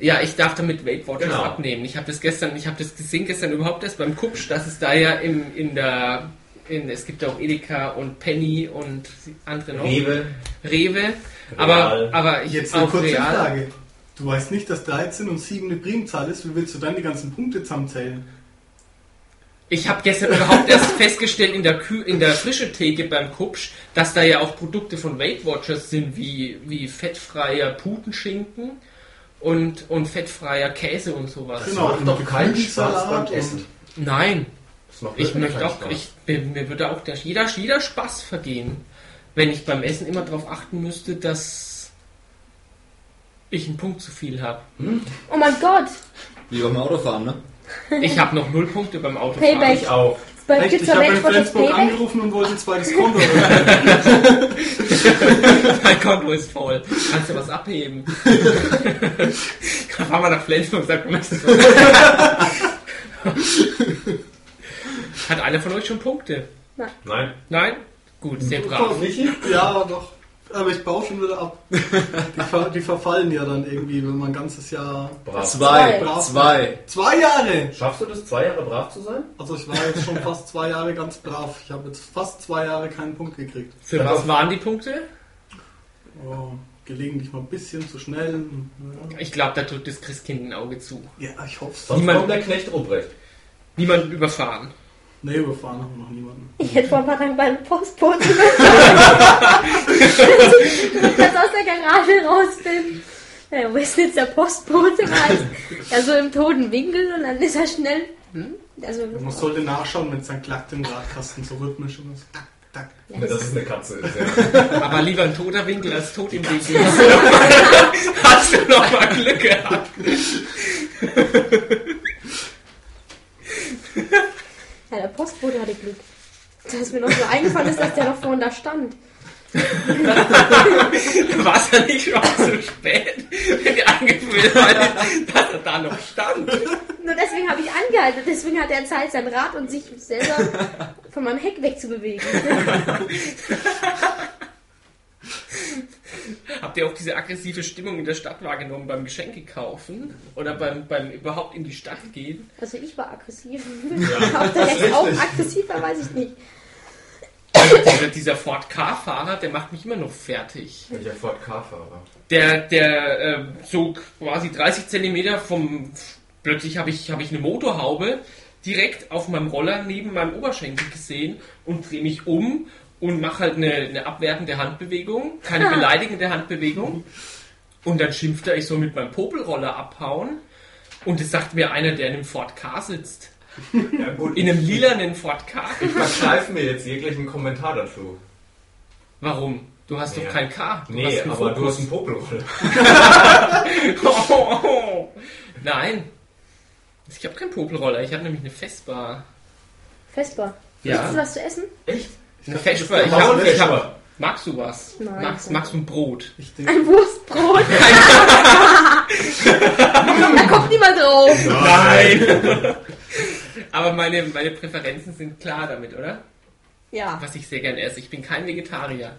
Ja, ich darf damit Weight Watchers Genau. abnehmen. Ich habe das gestern, ich habe das gesehen gestern überhaupt erst beim Kupsch, dass es da ja im, in der in, es gibt ja auch Edeka und Penny und andere noch. Rewe. Rewe. Aber, Real. aber ich Jetzt eine kurze real. Frage. Du weißt nicht, dass 13 und 7 eine Primzahl ist. Wie willst du dann die ganzen Punkte zusammenzählen? Ich habe gestern überhaupt erst festgestellt in der, Kü in der frische Theke beim Kupsch, dass da ja auch Produkte von Weight Watchers sind, wie, wie fettfreier Putenschinken und, und fettfreier Käse und sowas. Genau, macht doch keinen Spaß beim und- Essen. Nein, ich möchte auch, Spaß. ich, mir, mir würde auch der, jeder, jeder Spaß vergehen, wenn ich beim Essen immer darauf achten müsste, dass ich einen Punkt zu viel habe. Oh mein Gott! Wie beim Autofahren, ne? Ich habe noch null Punkte beim Autofahren. Payback. Ich auch. Bei Echt? Ich habe in Flensburg Payback? angerufen und wollte ein zweites Konto. mein Konto ist voll. Kannst du was abheben? Dann fahren wir nach Flensburg und sagen, du möchtest. Hat einer von euch schon Punkte? Nein. Nein? Gut, sehr brav. Michi? ja, doch. Aber ich baue schon wieder ab. Die, ver die verfallen ja dann irgendwie, wenn man ein ganzes Jahr. Brav. Zwei. Brav. Zwei. Zwei Jahre! Schaffst du das, zwei Jahre brav zu sein? Also ich war jetzt schon fast zwei Jahre ganz brav. Ich habe jetzt fast zwei Jahre keinen Punkt gekriegt. Für was waren die Punkte? Oh, gelegentlich mal ein bisschen zu schnell. Ich glaube, da drückt das Christkind ein Auge zu. Ja, ich hoffe es. Sonst Niemand- kommt der Knecht Ruprecht. Niemanden überfahren. Nee, überfahren haben wir noch niemanden. Ich hätte vor ein paar Tagen beim Postboten überfahren. Dass ich das aus der Garage raus bin. Ja, wo ist denn jetzt der Postbote? Heißt, ja, so im toten Winkel und dann ist er schnell. Hm? Also, Man sollte nachschauen, wenn es dann klackt im Radkasten so rhythmisch und so. Tack, tack. ja, Ja, das das ist eine Katze. Ist, ja. Aber lieber ein toter Winkel als tot im Winkel. Hast du noch mal Glück gehabt? ja, der Postbote hatte Glück. Dass mir noch so eingefallen ist, dass der noch vorne da stand. War es ja nicht schon zu spät, wenn die angefüllt war, dass er da noch stand. Nur deswegen habe ich angehalten. Deswegen hat er Zeit, sein Rad und sich selber von meinem Heck wegzubewegen. Habt ihr auch diese aggressive Stimmung in der Stadt wahrgenommen beim Geschenke kaufen oder beim, beim überhaupt in die Stadt gehen? Also ich war aggressiv. Ja, Ob der Rest auch richtig. aggressiv war, weiß ich nicht. dieser, dieser Ford Car-Fahrer, der macht mich immer noch fertig. Welcher Ford Car-Fahrer? Der, der äh, so quasi 30 Zentimeter vom. Plötzlich habe ich, hab ich eine Motorhaube direkt auf meinem Roller neben meinem Oberschenkel gesehen und drehe mich um und mache halt eine, eine abwertende Handbewegung, keine beleidigende Handbewegung. Und dann schimpft er, ich soll mit meinem Popelroller abhauen. Und das sagt mir einer, der in einem Ford Car sitzt. Ja gut, In einem lilanen Ford Car. ich verkneife mir jetzt jeglichen Kommentar dazu. Warum? Du hast Ja. doch kein Car. Du Nee, hast einen aber du Focus. hast einen Popelroller. Oh, oh, oh. Nein. Ich habe keinen Popelroller, ich habe nämlich eine Vespa. Vespa. Ja. Willst du was zu essen? Echt? Eine Vespa. Ich habe ich hab, Magst du was? Nein. Magst, magst du ein Brot? Ich denke, Ein Wurstbrot. da kommt niemand drauf. Nein! Aber meine, meine Präferenzen sind klar damit, oder? Ja. Was ich sehr gerne esse. Ich bin kein Vegetarier.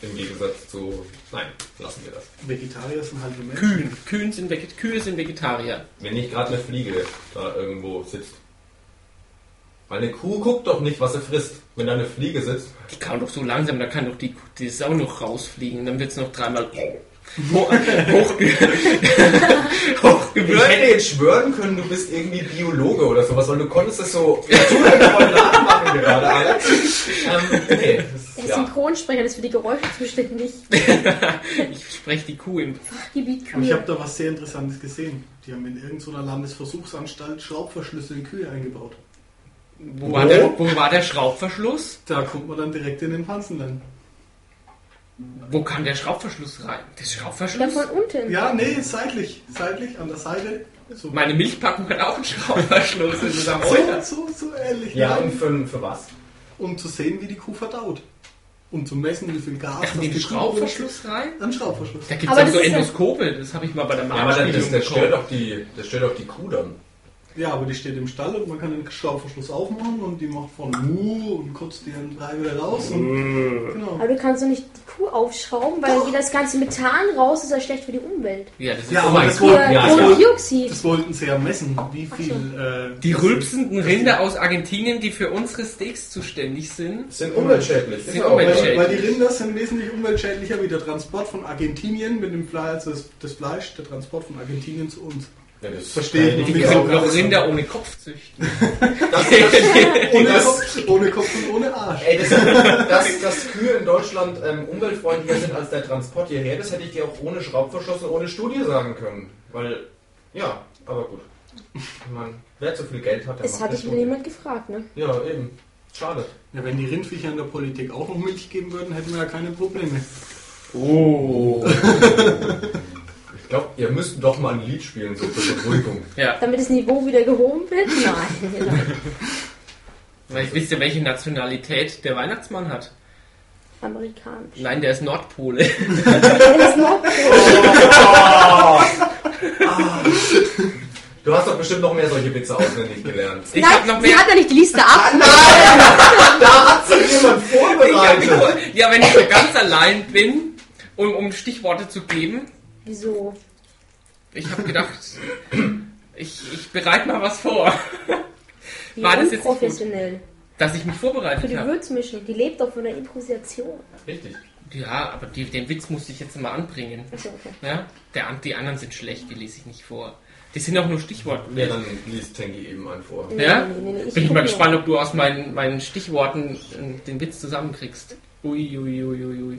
Im Gegensatz zu. Nein, lassen wir das. Vegetarier sind halt die Menschen. Kühen. Kühen sind Veget Kühe sind Vegetarier. Wenn nicht gerade eine Fliege da irgendwo sitzt. Weil eine Kuh guckt doch nicht, was sie frisst. Wenn da eine Fliege sitzt, Die kann doch so langsam, da kann doch die, die Sau noch rausfliegen. Dann wird es noch dreimal ho hochge Ich hochgewürzt. hätte jetzt schwören können, du bist irgendwie Biologe oder sowas, weil du konntest das so nachmachen gerade, Alter. Ähm, nee, Der das, ist ja. Synchronsprecher, der ist für die Geräusche zuständig. Ich spreche die Kuh im. Gebiet Aber ich habe Kühe. da was sehr Interessantes gesehen. Die haben in irgendeiner Landesversuchsanstalt Schraubverschlüsse in Kühe eingebaut. Wo war, der, wo war der Schraubverschluss? Da kommt man dann direkt in den Pansen dann. Wo kam der Schraubverschluss rein? Der Dann Schraubverschluss? von unten. Ja, nee, seitlich. Seitlich, an der Seite. So, Meine Milchpackung hat auch einen Schraubverschluss. Das ist am so, so, so ähnlich. Ja, Nein. und für, für was? um zu sehen, wie die Kuh verdaut. Um zu messen, wie viel Gas Da die Kuh Schraubverschluss rein? Ein Schraubverschluss. Da gibt es auch so Endoskope. Das habe ich mal bei der Ja, aber dann, das, das, stört doch die, das stört doch die Kuh dann. Ja, aber die steht im Stall und man kann den Schraubverschluss aufmachen und die macht von Mu und kotzt ihren Brei wieder raus. Und, genau. Aber du kannst doch nicht die Kuh aufschrauben, weil geht das ganze Methan raus, das ist ja schlecht für die Umwelt. Ja, das ist Ja, oh aber das wollten- ja, Kohlendioxid. Das wollten sie ja messen, wie viel. Äh, Die rülpsenden Rinder aus Argentinien, die für unsere Steaks zuständig sind. Sind umweltschädlich. Sind auch umweltschädlich. weil, weil die Rinder sind wesentlich umweltschädlicher wie der Transport von Argentinien mit dem Fleisch, also das, das Fleisch, der Transport von Argentinien zu uns. Ja, das Verstehe ich nicht. Auch noch. Rinder ohne Kopf züchten. Das, Ohne das, Kopf, ohne Kopf und ohne Arsch. ey, das, dass, dass Kühe in Deutschland ähm, umweltfreundlicher sind als der Transport hierher, das hätte ich dir auch ohne Schraubverschluss und ohne Studie sagen können. Weil, ja, aber gut. Ich meine, wer zu viel Geld hat, der Es macht hat eine dich wieder Studie. niemand gefragt, ne? Ja, eben. Schade. Ja, wenn die Rindviecher in der Politik auch noch Milch geben würden, hätten wir ja keine Probleme. Oh. Ich glaube, ihr müsst doch mal ein Lied spielen, so zur Beruhigung. Ja, Damit das Niveau wieder gehoben wird? Nein. weil wisst ihr, welche Nationalität der Weihnachtsmann hat? Amerikanisch. Nein, der ist Nordpole. Das ist noch Du hast doch bestimmt noch mehr solche Witze auswendig gelernt. Ich Nein, habe noch sie mehr. hat ja nicht die Liste ab. Da hat sich jemand Ich vorbereitet. die, ja, wenn ich so ganz allein bin, um, um Stichworte zu geben, Wieso? ich habe gedacht, ich, ich bereite mal was vor, Wie War das jetzt unprofessionell. dass ich mich Für vorbereitet die habe. Würzmischung, die lebt doch von der Improvisation. Richtig. Ja, aber die, den Witz musste ich jetzt mal anbringen. Achso, okay. Ja? Der, die anderen sind schlecht, die lese ich nicht vor. Die sind auch nur Stichworte. Ja, dann liest Tengi eben einen vor. Nee, Ja? nee, nee, nee, ich Bin ich mal nur. gespannt, ob du aus meinen, meinen Stichworten äh, den Witz zusammenkriegst. Ui, ui, ui, ui, ui.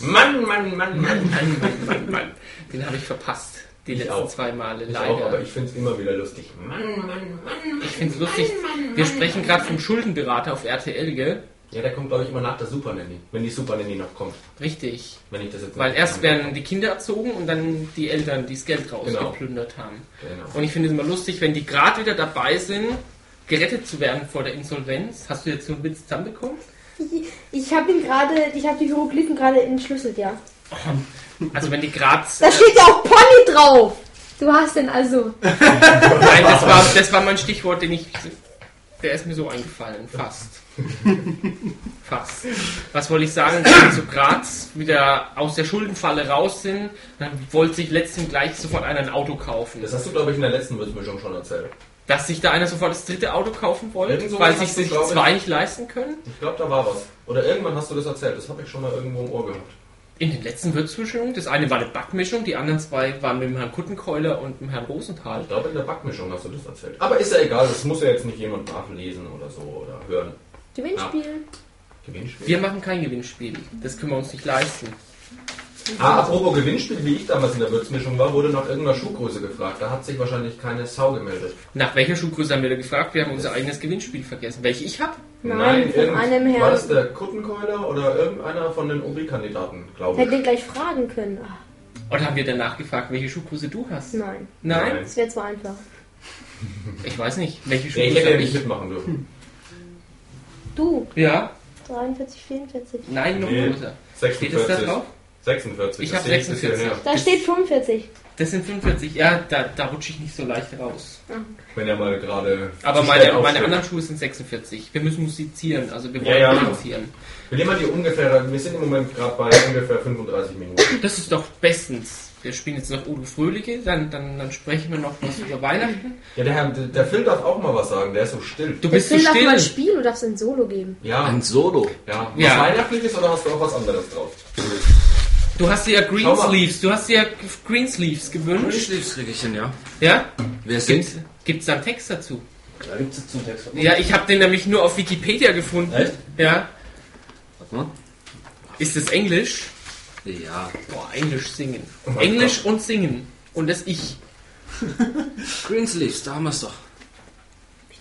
Mann, Mann, Mann, Mann. Mann, Mann, Mann, Mann, Mann. Den habe ich verpasst. Die Ich letzten auch. zwei Male, Ich leider. auch, aber ich finde es immer wieder lustig. Mann, Mann, Mann. Ich finde es lustig. Wir sprechen gerade vom Schuldenberater auf RTL, gell? Ja, der kommt, glaube ich, immer nach der Super Nanny. Wenn die Super Nanny noch kommt. Richtig. Wenn ich das jetzt Weil erst werden die Kinder erzogen und dann die Eltern, die das Geld rausgeplündert haben. habe. Genau. Und ich finde es immer lustig, wenn die gerade wieder dabei sind, gerettet zu werden vor der Insolvenz. Hast du jetzt so einen Witz zusammenbekommen? Ich habe ihn gerade, ich habe die Hieroglyphen gerade entschlüsselt, ja. Also wenn die gerade... Da steht ja auch Pony drauf. Du hast den also. Nein, das war, das war mein Stichwort, den ich... Der ist mir so eingefallen, fast. Fast. Was wollte ich sagen? Wenn die so gerade wieder aus der Schuldenfalle raus sind, dann wollte sich letztendlich gleich sofort einer ein Auto kaufen. Das hast du, glaube ich, in der letzten Würzmischung schon erzählt. Dass sich da einer sofort das dritte Auto kaufen wollte, Irgend sowas weil sich du, sich glaub ich- zwei nicht leisten können. Ich glaube, da war was. Oder irgendwann hast du das erzählt. Das habe ich schon mal irgendwo im Ohr gehabt. In den letzten Würzmischungen, das eine war eine Backmischung, die anderen zwei waren mit dem Herrn Kuttenkeuler und dem Herrn Rosenthal. Ich glaube, in der Backmischung hast du das erzählt. Aber ist ja egal. Das muss ja jetzt nicht jemand nachlesen oder so oder hören. Gewinnspiel. Gewinnspiel. Wir machen kein Gewinnspiel, das können wir uns nicht leisten. Ah, apropos Gewinnspiel, wie ich damals in der Würzmischung war, wurde nach irgendeiner Schuhgröße gefragt. Da hat sich wahrscheinlich keine Sau gemeldet. Nach welcher Schuhgröße haben wir da gefragt? Wir haben unser eigenes Gewinnspiel vergessen. Welche ich habe? Nein, von irgend- einem War Herrn. das der Kuttenkeuler oder irgendeiner von den OB-Kandidaten, glaube ich? Hätte gleich fragen können. Ach, Oder haben wir danach gefragt, welche Schuhgröße du hast? nein, Nein? das wäre zu einfach. Ich weiß nicht. Welche Nee, ich Schuhgröße hätte nicht ich? mitmachen dürfen. Du, Ja, 43, 44. Nein, noch Nee. größer. Steht es da 46. drauf? 46. Ich das hab sehe ein bisschen 46. her. Da steht 45. Das sind 45. Ja, da, da rutsche ich nicht so leicht raus. Wenn er mal gerade. Aber meine, meine anderen Schuhe sind 46. Wir müssen musizieren, also wir Ja, wollen ja. musizieren. Wir nehmen mal die ungefähr. Wir sind im Moment gerade bei ungefähr 35 Minuten. Das ist doch bestens. Wir spielen jetzt noch Udo Fröhliche, dann, dann, dann sprechen wir noch was über Weihnachten. Ja, der, Herr, der Phil darf auch mal was sagen. Der ist so still. Du bist so Phil darf mal still. spielen, du darfst ein Solo geben. Ja. Ein Solo. Ja. Was Ja. Weihnachtliches oder hast du auch was anderes drauf? Du hast dir ja. Greensleeves, du hast dir ja Greensleeves gewünscht. Schliefsriegelchen, ja. Ja? Wer Gibt's, sind? gibt's da einen Text dazu? Da gibt es zum Text. Ja, ich habe den nämlich nur auf Wikipedia gefunden. Echt? Ja. Warte mal. Ist es Englisch? Ja. Boah, Englisch singen. mein Englisch und singen. Und das Ich. Greensleeves, da haben wir es doch.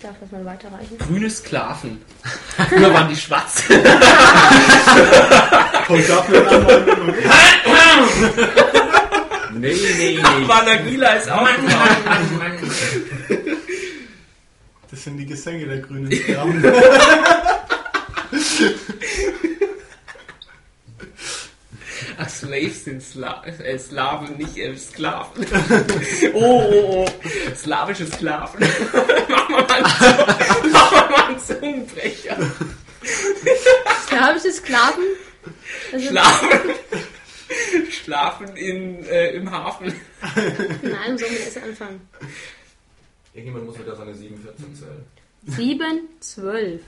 Ich darf das mal weiterreichen. Grüne Sklaven. Früher waren die schwarz. Kommt dafür Nee, nee, nee. Vanagila ist auch drauf. Das sind die Gesänge der grünen Sklaven. Ach, Slaves sind Sla äh, Slaven, nicht äh, Sklaven. oh, oh, oh. Slawische Sklaven. Machen wir mal einen mal einen Zungenbrecher. Slawische Sklaven? Also, Schlafen. Schlafen in, äh, im Hafen. Nein, sollen wir erst anfangen. Irgendjemand muss wieder seine 47 zählen. 7, 12.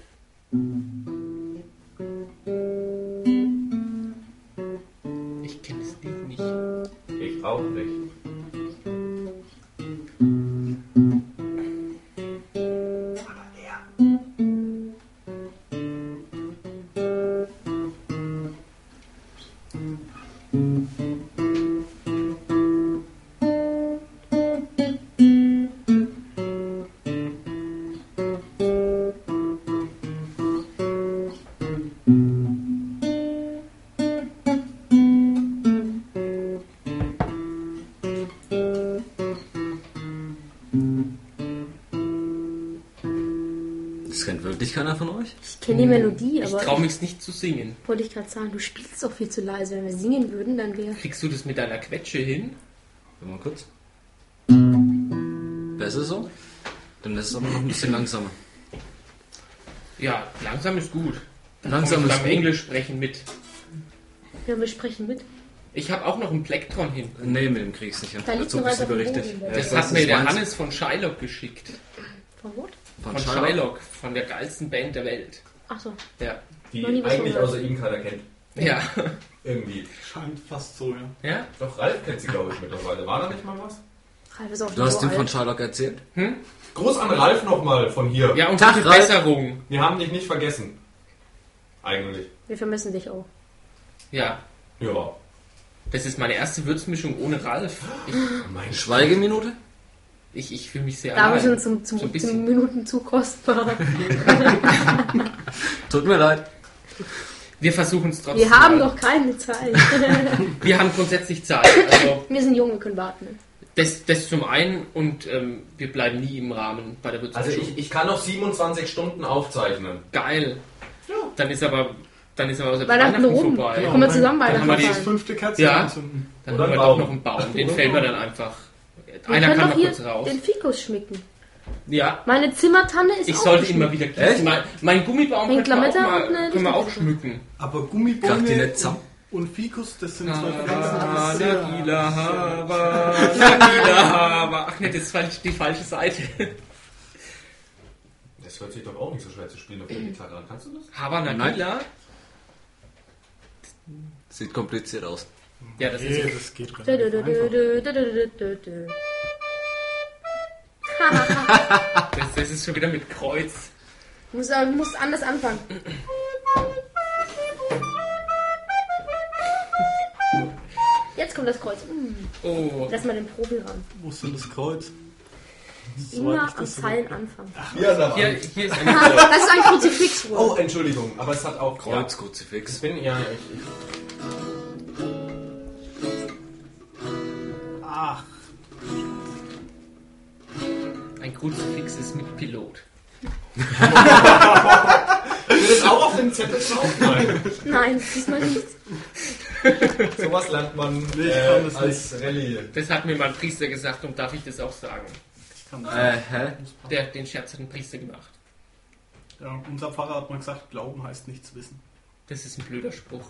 Ich auch nicht. Mich nicht zu singen. wollte ich gerade sagen, du spielst doch viel zu leise. Wenn wir singen würden, dann wäre. Kriegst du das mit deiner Quetsche hin? Warte mal kurz. Besser so? Dann ist es aber noch ein bisschen langsamer. Ja, langsam ist gut. Dann Langsam ist beim gut. Englisch sprechen mit. Ja, wir sprechen mit. Ich habe auch noch ein Plektron hin. Nee, mit dem krieg ich's nicht hin. Da liegt du berichtet. Ja, Das hat mir der. Hannes von Shylock geschickt. Von what? Von Shylock? Shylock, von der geilsten Band der Welt. Achso. Ja. Die eigentlich außer ihm keiner kennt. Ja. Irgendwie. Scheint fast so, ja. Ja? Doch Ralf kennt sie, glaube ich, mittlerweile. War da nicht mal was? Ralf ist auch Du hast so ihm von. Sherlock erzählt? Gruß an Ralf nochmal von hier. Ja, und Tag, gute. Besserung. Wir haben dich nicht vergessen. Eigentlich. Wir vermissen dich auch. Ja. Ja. Das ist meine erste Würzmischung ohne Ralf. Ich, Mein Schweigeminute? ich, ich fühle mich sehr Da allein. sind zum, zum, So ein zum bisschen. Minuten zu kostbar. Tut mir leid. Wir versuchen es trotzdem. Wir haben mal. doch keine Zeit. Wir haben grundsätzlich Zeit. Also wir sind jung, wir können warten. das, das zum einen und ähm, wir bleiben nie im Rahmen bei der Also Würzmischung. ich, ich kann noch 27 Stunden aufzeichnen. Geil. Dann ist aber dann ist aber unser Weihnachten Weihnachten rum. vorbei. Können wir zusammen Dann haben wir die fünfte Kerze Ja. anzünden. Dann Oder haben wir doch noch einen Baum. Den fällen wir dann einfach. Wir Einer kann noch hier kurz raus. den Fikus schmücken. Ja. Meine Zimmertanne ist Ich auch sollte ihn geschmückt. mal wieder gießen. Mein, mein Gummibaum Hängt können wir auch, mal, und eine können wir auch schmücken. Aber Kracht die Gummibäume nicht zusammen? und Fikus, das sind zwei Ah, Pflanzen. Nagila Hava, Nagila Hava. Ach nee, das ist falsch, die falsche Seite. Das hört sich doch auch nicht so schwer zu spielen auf der Gitarre an. Kannst du das? Hava Nagila? Sieht kompliziert aus. Ja, das Nee, ist. das geht Dö, dö, relativ dö, einfach. dö, dö, dö, dö, dö. Das, das ist schon wieder mit Kreuz. Du musst, du musst anders anfangen. Jetzt kommt das Kreuz. Mm, Oh. Lass mal den Profi ran. Wo ist denn das Kreuz? Immer Soweit ich am so- Zeilen anfangen. Ja, nach Hier, hier ist ein Kreuz. Das ist ein Kruzifix wohl. Oh, Entschuldigung, aber es hat auch Kreuz, Ja, Kruzifix. ich bin ja. Ich, ich, Ist mit Pilot. Steht das auch auf dem Zettel drauf? Nein. Nein, diesmal nicht. Sowas lernt man äh, das als Rallye. Das hat mir mein Priester gesagt und darf ich das auch sagen. Ich kann das Äh, hä? Der, den Scherz hat ein Priester gemacht. ja, unser Pfarrer hat mal gesagt, Glauben heißt nichts wissen. Das ist ein blöder Spruch.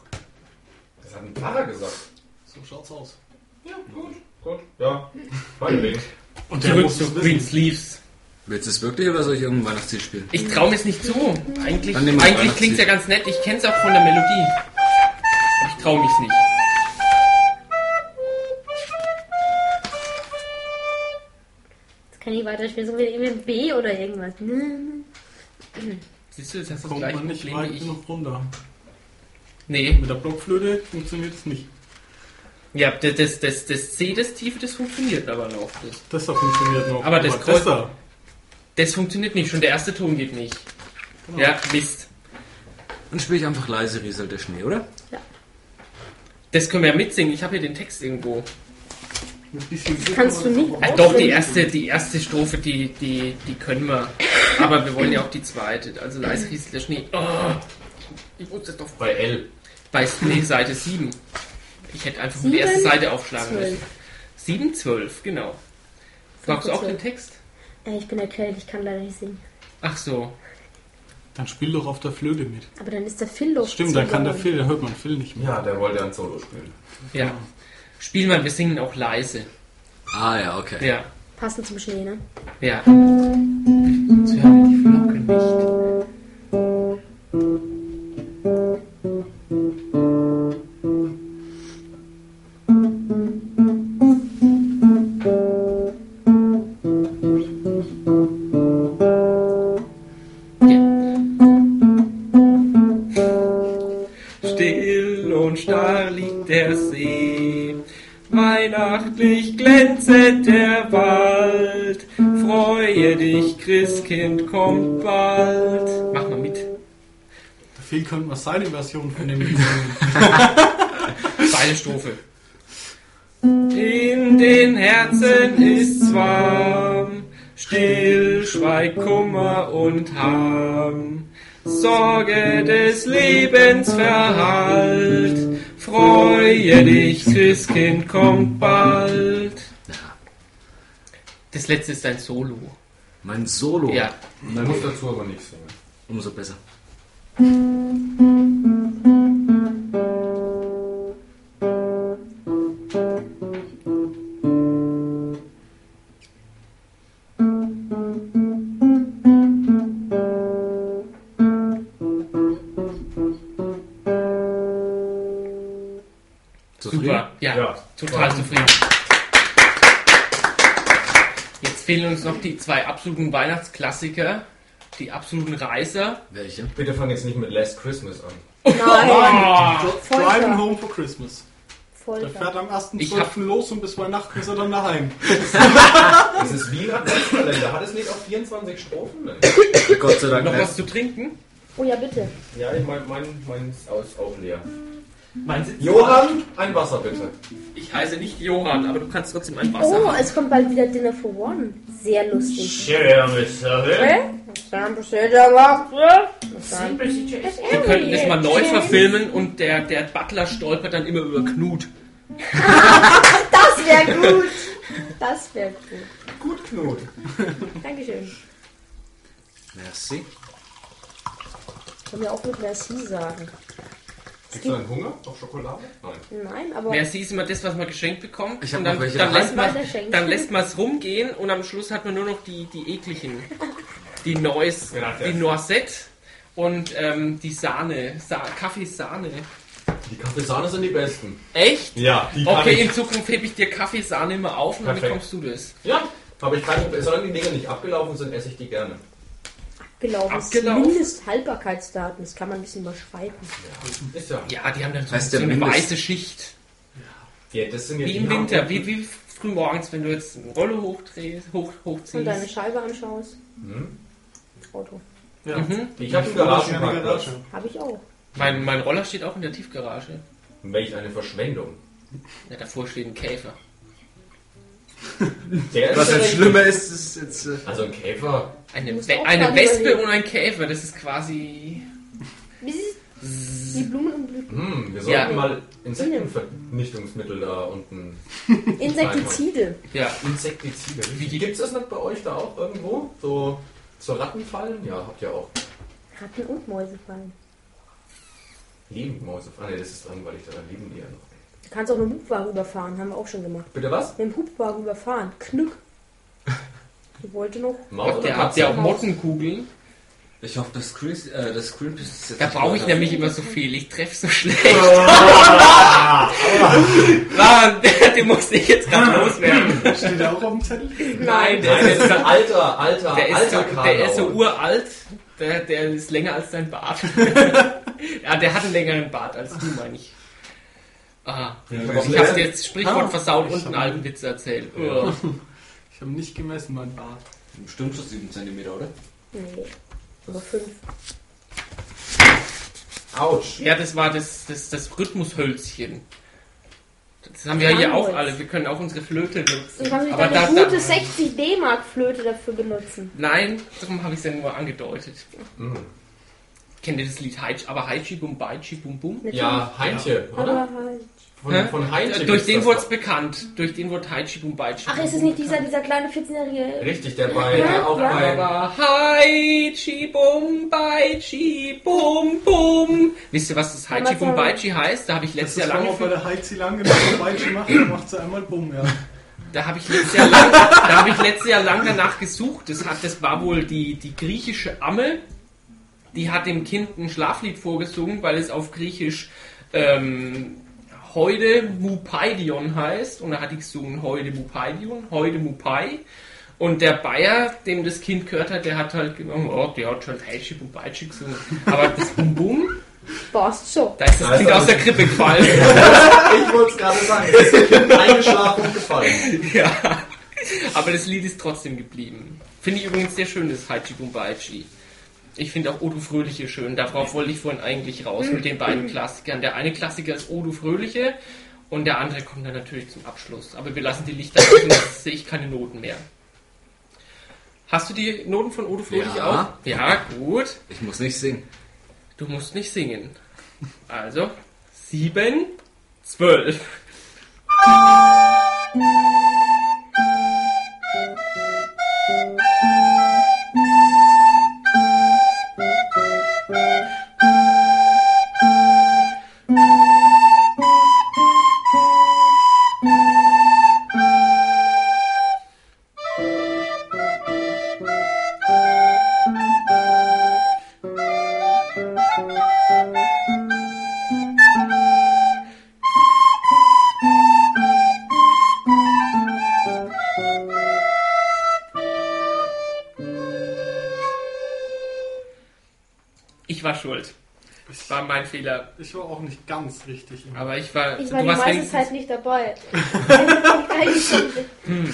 Das hat ein Pfarrer gesagt. So schaut's aus. Ja, gut, gut. Ja, meinetwegen. Und Zurück zu Green Sleeves. Willst du es wirklich oder soll ich irgendein Weihnachtslied spielen? Ich traue mir es nicht zu. Eigentlich, eigentlich klingt es ja ganz nett. Ich kenne es auch von der Melodie. Aber ich traue mich nicht. Jetzt kann ich weiterspielen. So wie irgendwie B oder irgendwas. Siehst du, jetzt hast du das gleiche nicht Problem weit ich. genug runter. Nee. Mit der Blockflöte funktioniert es nicht. Ja, das, das, das, das C, das Tiefe, das funktioniert aber noch. Das, Das da funktioniert noch. Aber das Kreuz- da. Das funktioniert nicht. Schon der erste Ton geht nicht. Genau. Ja, Mist. Dann spiele ich einfach leise rieselt der Schnee, oder? Das können wir ja mitsingen. Ich habe hier den Text irgendwo. Glück kannst kann du nicht. auch Ja, raus- doch, die erste, die erste Strophe, die, die, die können wir. Aber wir wollen ja auch die zweite. Also leise rieselt der Schnee. Oh, ich wusste es doch. Bei L. Bei nee, Seite 7. Ich hätte einfach nur die erste Sieben, Seite aufschlagen zwölf. müssen. 7, 12, genau. Brauchst du auch den Text? Äh, ich bin erkältet, ich kann leider nicht singen. Ach so. Dann spiel doch auf der Flöte mit. Aber dann ist der Phil doch. Stimmt, dann kann der Phil, dann hört man Phil nicht mehr. Ja, der wollte ein Solo spielen. Ja. Spiel mal, wir singen auch leise. Ah ja, okay. Ja. Passend zum Schnee, ne? Ja. Seine Version von dem Lied. Zweite Strophe. In den Herzen ist's warm, still schweigt Kummer und Harm. Sorge des Lebens verhallt, freue dich, Christkind kommt bald. Das letzte ist ein Solo. Mein Solo. Ja. Man muss dazu aber nicht singen. Umso besser. Super, ja, Ja. total zufrieden. Jetzt fehlen uns noch die zwei absoluten Weihnachtsklassiker, die absoluten Reißer. Welche? Bitte fang jetzt nicht mit Last Christmas an. Nein, Driving Folter. Home for Christmas. Der fährt am 1.12. Ich hab- los und bis Weihnachten ist er dann daheim. Das ist wie ein Adventskalender. Hat es nicht auch 24 Strophen? Nein. Gott sei Dank Noch was zu trinken? Oh ja, bitte. Ja, ich mein, mein, mein ist aus, auch leer. Johann, ein Wasser bitte. Ich heiße nicht Johann, aber du kannst trotzdem ein Wasser Oh, haben. es kommt bald wieder Dinner for One. Sehr lustig. Schön, Mr. Hä? Was haben wir da gemacht? Was haben Wir könnten das mal neu verfilmen und der, der Butler stolpert dann immer über Knut. Das wäre gut. Das wäre gut. Gut, Knut. Dankeschön. Merci. Können wir auch mit Merci sagen. Gibt's du einen Hunger auf Schokolade? Nein. Nein, aber Merci ist immer das, was man geschenkt bekommt. Ich hab und dann, noch welche dann, lässt man, dann lässt man es rumgehen und am Schluss hat man nur noch die, die ekligen. Die Nois, die Noisette und ähm, die Sahne. Sa Kaffeesahne. Die Kaffeesahne sind die besten. Echt? Ja, die kann Okay, ich. in Zukunft hebe ich dir Kaffeesahne immer auf und dann Perfekt. bekommst du das. Ja, habe ich Problem. Solange die Dinger nicht abgelaufen sind, esse ich die gerne. Abgelaufen. Abgelaufen? Mindesthaltbarkeitsdaten, das kann man ein bisschen überschreiten. Ja. Ja, die haben dann so, Heißt so eine Mindest- weiße Schicht. Ja, das sind ja Wie im Winter, wie, wie früh morgens, wenn du jetzt eine Rolle hochdrehst, hoch, Und deine hochziehst. Scheibe anschaust. Mhm. Auto. Ja. Mhm. Ich habe einen Garagenparkplatz. Habe ich auch. Mein, mein Roller steht auch in der Tiefgarage. Welch eine Verschwendung. Ja, davor steht ein Käfer. Was ja jetzt schlimmer ist, ist jetzt. Äh, Also ein Käfer. Eine, eine Wespe und ein Käfer, das ist quasi Wie Blumen und Blüten. Hm, wir sollten Ja. mal Insektenvernichtungsmittel da unten. Insektizide. Ja. Insektizide. Wie gibt es das nicht bei euch da auch irgendwo? So zur Rattenfallen? Ja, habt ihr auch. Ratten und Mäuse fallen. Lebendmäuse. Ah ne, das ist langweilig, da lieben die ja noch. Du kannst auch mit dem Hubwagen überfahren, haben wir auch schon gemacht. Bitte was? Mit dem Hubwagen überfahren. Knück. Ich wollte noch. Maus Habt oder ihr, habt ihr auch? Mottenkugeln? Ich hoffe, das, Screen, äh, das Screenpiece ist jetzt Da brauche ich nämlich immer so viel. Ich treffe so schlecht. Mann, den musste ich jetzt gerade loswerden. Steht der auch auf dem Zettel? Nein, der, Nein, das ist ein alter, alter, der, ist so, alter der ist so uralt. Der, der ist länger als dein Bart. ja, der hat einen längeren Bart als du, meine ich. Ah, Ja, ich habe dir jetzt Sprichwort Ah, versaut und einen alten Witz erzählt. Ja. Ich habe nicht gemessen, mein Bart. Bestimmt schon 7 cm, oder? Nee. Aber fünf. Autsch. Ja, das war das, das, das Rhythmushölzchen. Das haben wir ja hier auch alle. Wir können auch unsere Flöte Du nutzen. kannst Aber eine da, gute da, 60 D-Mark Flöte dafür benutzen. nein, darum habe ich es ja nur angedeutet. Mhm. Kennt ihr das Lied aber Heichi Bum Baichi Bum Bum? Ja, Heintje, Aber oder? halt. Von, Hä? von Heintje. Äh, Durch den wurde es bekannt. Durch den wurde Bum Baichi Ach, ist es nicht dieser, dieser kleine 14-jährige? Richtig, der bei, Ja, der auch ja. bei. Aber Heichi Bum Baichi. Wisst ihr, was das Heichi Amazon. Bum Baichi heißt? Da habe ich letztes Jahr lange auch bei für, der Heizi lang genau vorbei macht, dann macht sie einmal Bumm, ja. da habe ich letztes Jahr lang, da habe ich letztes Jahr lang danach gesucht. Das hat, das war wohl die, die griechische Amme. Die hat dem Kind ein Schlaflied vorgesungen, weil es auf Griechisch ähm, Heude Mupaidion heißt. Und da hat die gesungen Heude Mupaidion, Heude Mupai. Und der Bayer, dem das Kind gehört hat, der hat halt genommen, oh, der hat schon Heishi Bumbaitschi gesungen. Aber das Bum Bum, Passt so. da ist das Da ist Kind aus der. Krippe gefallen. Ich wollte es gerade sagen. Es ist Kind eingeschlafen und gefallen. ja. Aber das Lied ist trotzdem geblieben. Finde ich übrigens sehr schön, das Haichi Bumbaichi. Ich finde auch Odu Fröhliche schön. Darauf wollte ich vorhin eigentlich raus mit den beiden Klassikern. Der eine Klassiker ist Odu Fröhliche und der andere kommt dann natürlich zum Abschluss. Aber wir lassen die Lichter und jetzt sehe ich keine Noten mehr. Hast du die Noten von Odu Fröhliche Ja. auch? Ja, gut. Ich muss nicht singen. Du musst nicht singen. Also, sieben, zwölf. War auch nicht ganz richtig. im- Aber ich war. Ich war die du warst meiste wenigstens- Zeit nicht dabei. Schon.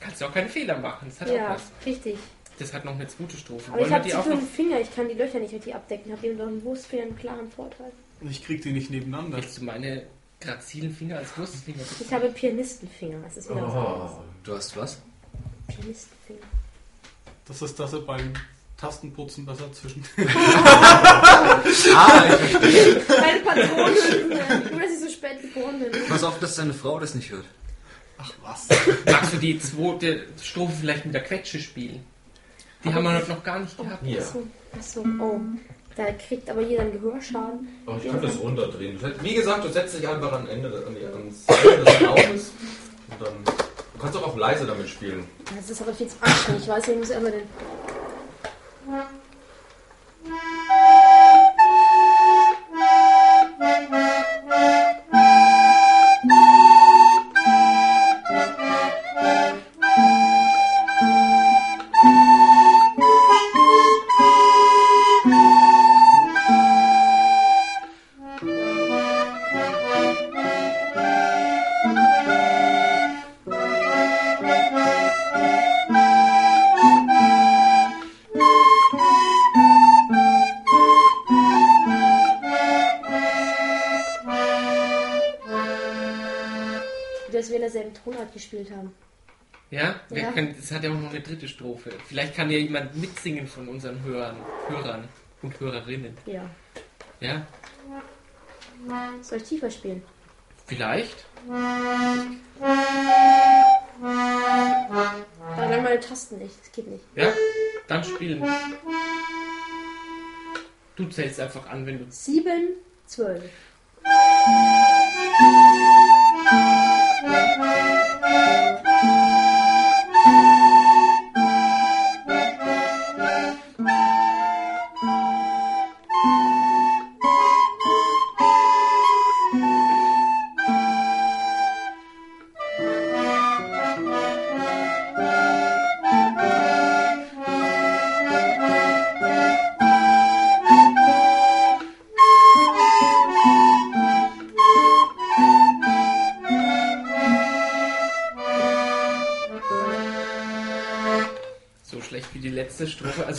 Kannst du auch keine Fehler machen. Das hat auch ja, was. richtig. Das hat noch eine zweite Strophe. Aber Wollen ich habe die auch noch? Finger, ich kann die Löcher nicht richtig abdecken. Ich habe eben durch den Wurstfinger einen klaren Vorteil. Ich krieg die nicht nebeneinander. Willst du meine grazilen Finger als Wurstfinger bitte? Ich habe Pianistenfinger, das ist anderes. Oh. Du hast was? Pianistenfinger. Das ist, dass er beim Tastenputzen besser zwischen. Ah, ich verstehe. Meine Patronen, nur dass ich so spät geboren bin. Pass auf, dass deine Frau das nicht hört. Ach was. Magst du die zweite Strophe vielleicht mit der Quetsche spielen? Die haben wir noch gar nicht gehabt. Ja. Achso, achso, oh. Da kriegt aber jeder einen Gehörschaden. Oh, ich kann das runterdrehen. Wie gesagt, du setzt dich einfach an Ende an die, ans Ende des Auges und dann. Du kannst auch, auch leise damit spielen. Das ist aber viel zu anstrengend. Ich weiß ich muss immer den. Yeah. Dritte Strophe. Vielleicht kann ja jemand mitsingen von unseren Hörern, Hörern und Hörerinnen. Ja. Ja? Soll ich tiefer spielen? Vielleicht. Da lang meine Tasten nicht. Das geht nicht. Ja? Dann spielen. Du zählst einfach an, wenn du. 7, 12.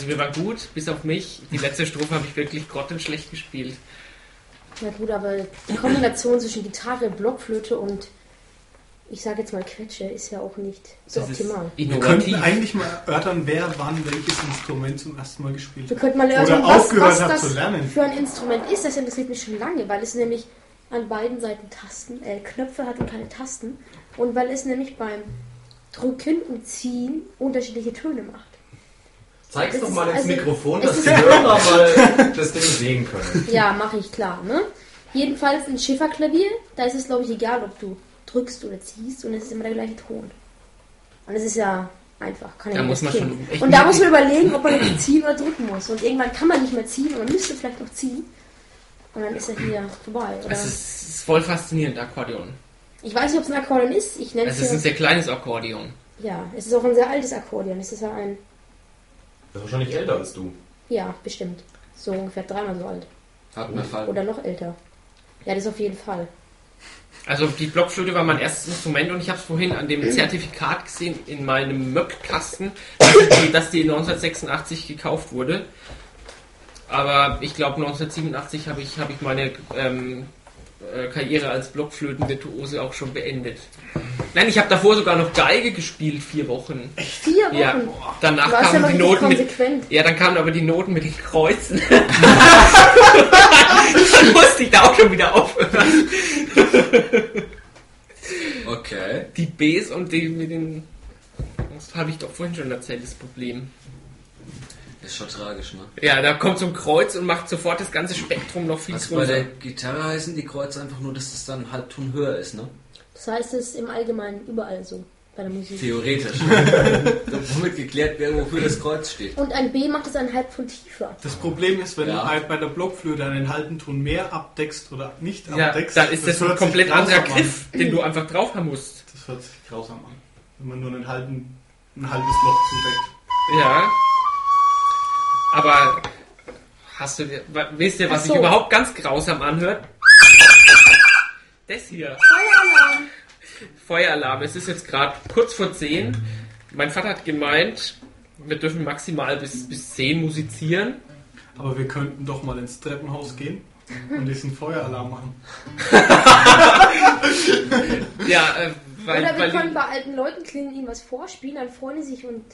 Also wir waren gut, bis auf mich. Die letzte Strophe habe ich wirklich grottenschlecht gespielt. Na gut, aber die Kombination zwischen Gitarre, Blockflöte und ich sage jetzt mal Quetsche ist ja auch nicht so Das optimal. Wir könnten eigentlich mal erörtern, wer wann welches Instrument zum ersten Mal gespielt Wir hat. könnten mal erörtern, Oder was, aufgehört was hat das zu lernen. für ein Instrument ist. Das interessiert mich schon lange, weil es nämlich an beiden Seiten Tasten, äh, Knöpfe hat und keine Tasten. Und weil es nämlich beim Drücken und Ziehen unterschiedliche Töne macht. Zeig's Es doch mal ins also, Mikrofon, dass die Hörer mal das Ding sehen können. Ja, mache ich klar, ne? Jedenfalls ein Schifferklavier, da ist es glaube ich egal, ob du drückst oder ziehst und es ist immer der gleiche Ton. Und es ist ja einfach, kann Da muss man schon Und da muss man überlegen, ob man jetzt ziehen oder drücken muss. Und irgendwann kann man nicht mehr ziehen und man müsste vielleicht noch ziehen. Und dann ist er hier vorbei. Oder? Es ist, es ist voll faszinierend, Akkordeon. Ich weiß nicht, ob es ein Akkordeon ist. Ich nenne es Es ist ein sehr kleines Akkordeon. ja, es ist auch ein sehr altes Akkordeon. Es ist ja ein, Das ist wahrscheinlich älter als du. ja, bestimmt. So ungefähr dreimal so alt. Hat mir gefallen. Oder noch älter. Ja, das auf jeden Fall. Also die Blockflöte war mein erstes Instrument und ich habe es vorhin an dem Zertifikat gesehen in meinem Möckkasten, dass die, dass die 1986 gekauft wurde. Aber ich glaube 1987 habe ich, hab ich meine ähm, äh, Karriere als Blockflötenvirtuose auch schon beendet. Nein, ich habe davor sogar noch Geige gespielt, vier Wochen. Vier Wochen. Ja, danach Du warst ja kamen noch die Noten mit, ja, dann kamen aber die Noten mit den Kreuzen. dann musste ich da auch schon wieder aufhören. Okay. Die Bs und die mit den. Das habe ich doch vorhin schon erzählt, das Problem. Ist schon tragisch, ne? Ja, da kommt so ein Kreuz und macht sofort das ganze Spektrum noch viel Also bei der größer. Gitarre heißen die Kreuze einfach nur, dass es dann einen Halbton höher ist, ne? Das heißt, es ist im Allgemeinen überall so bei der Musik. Theoretisch. Womit geklärt wäre, wofür das Kreuz steht. Und ein B macht es einen Halbton tiefer. Das Problem ist, wenn Ja. du halt bei der Blockflöte einen halben Ton mehr abdeckst oder nicht Ja, abdeckst, dann ist das, ein hört sich komplett anderer grausam an. Griff, den du einfach drauf haben musst. Das hört sich grausam an. Wenn man nur einen halben, ein halbes Loch zudeckt. Ja. Aber hast du, wisst ihr, was Ach sich so. überhaupt ganz grausam anhört? Das hier. Feueralarm! Feueralarm. Es ist jetzt gerade kurz vor 10. Mein Vater hat gemeint, wir dürfen maximal bis, bis 10 musizieren. Aber wir könnten doch mal ins Treppenhaus gehen und diesen Feueralarm machen. Ja, äh, weil, Oder wir weil können bei alten Leuten klingeln, ihnen was vorspielen, dann freuen sie sich und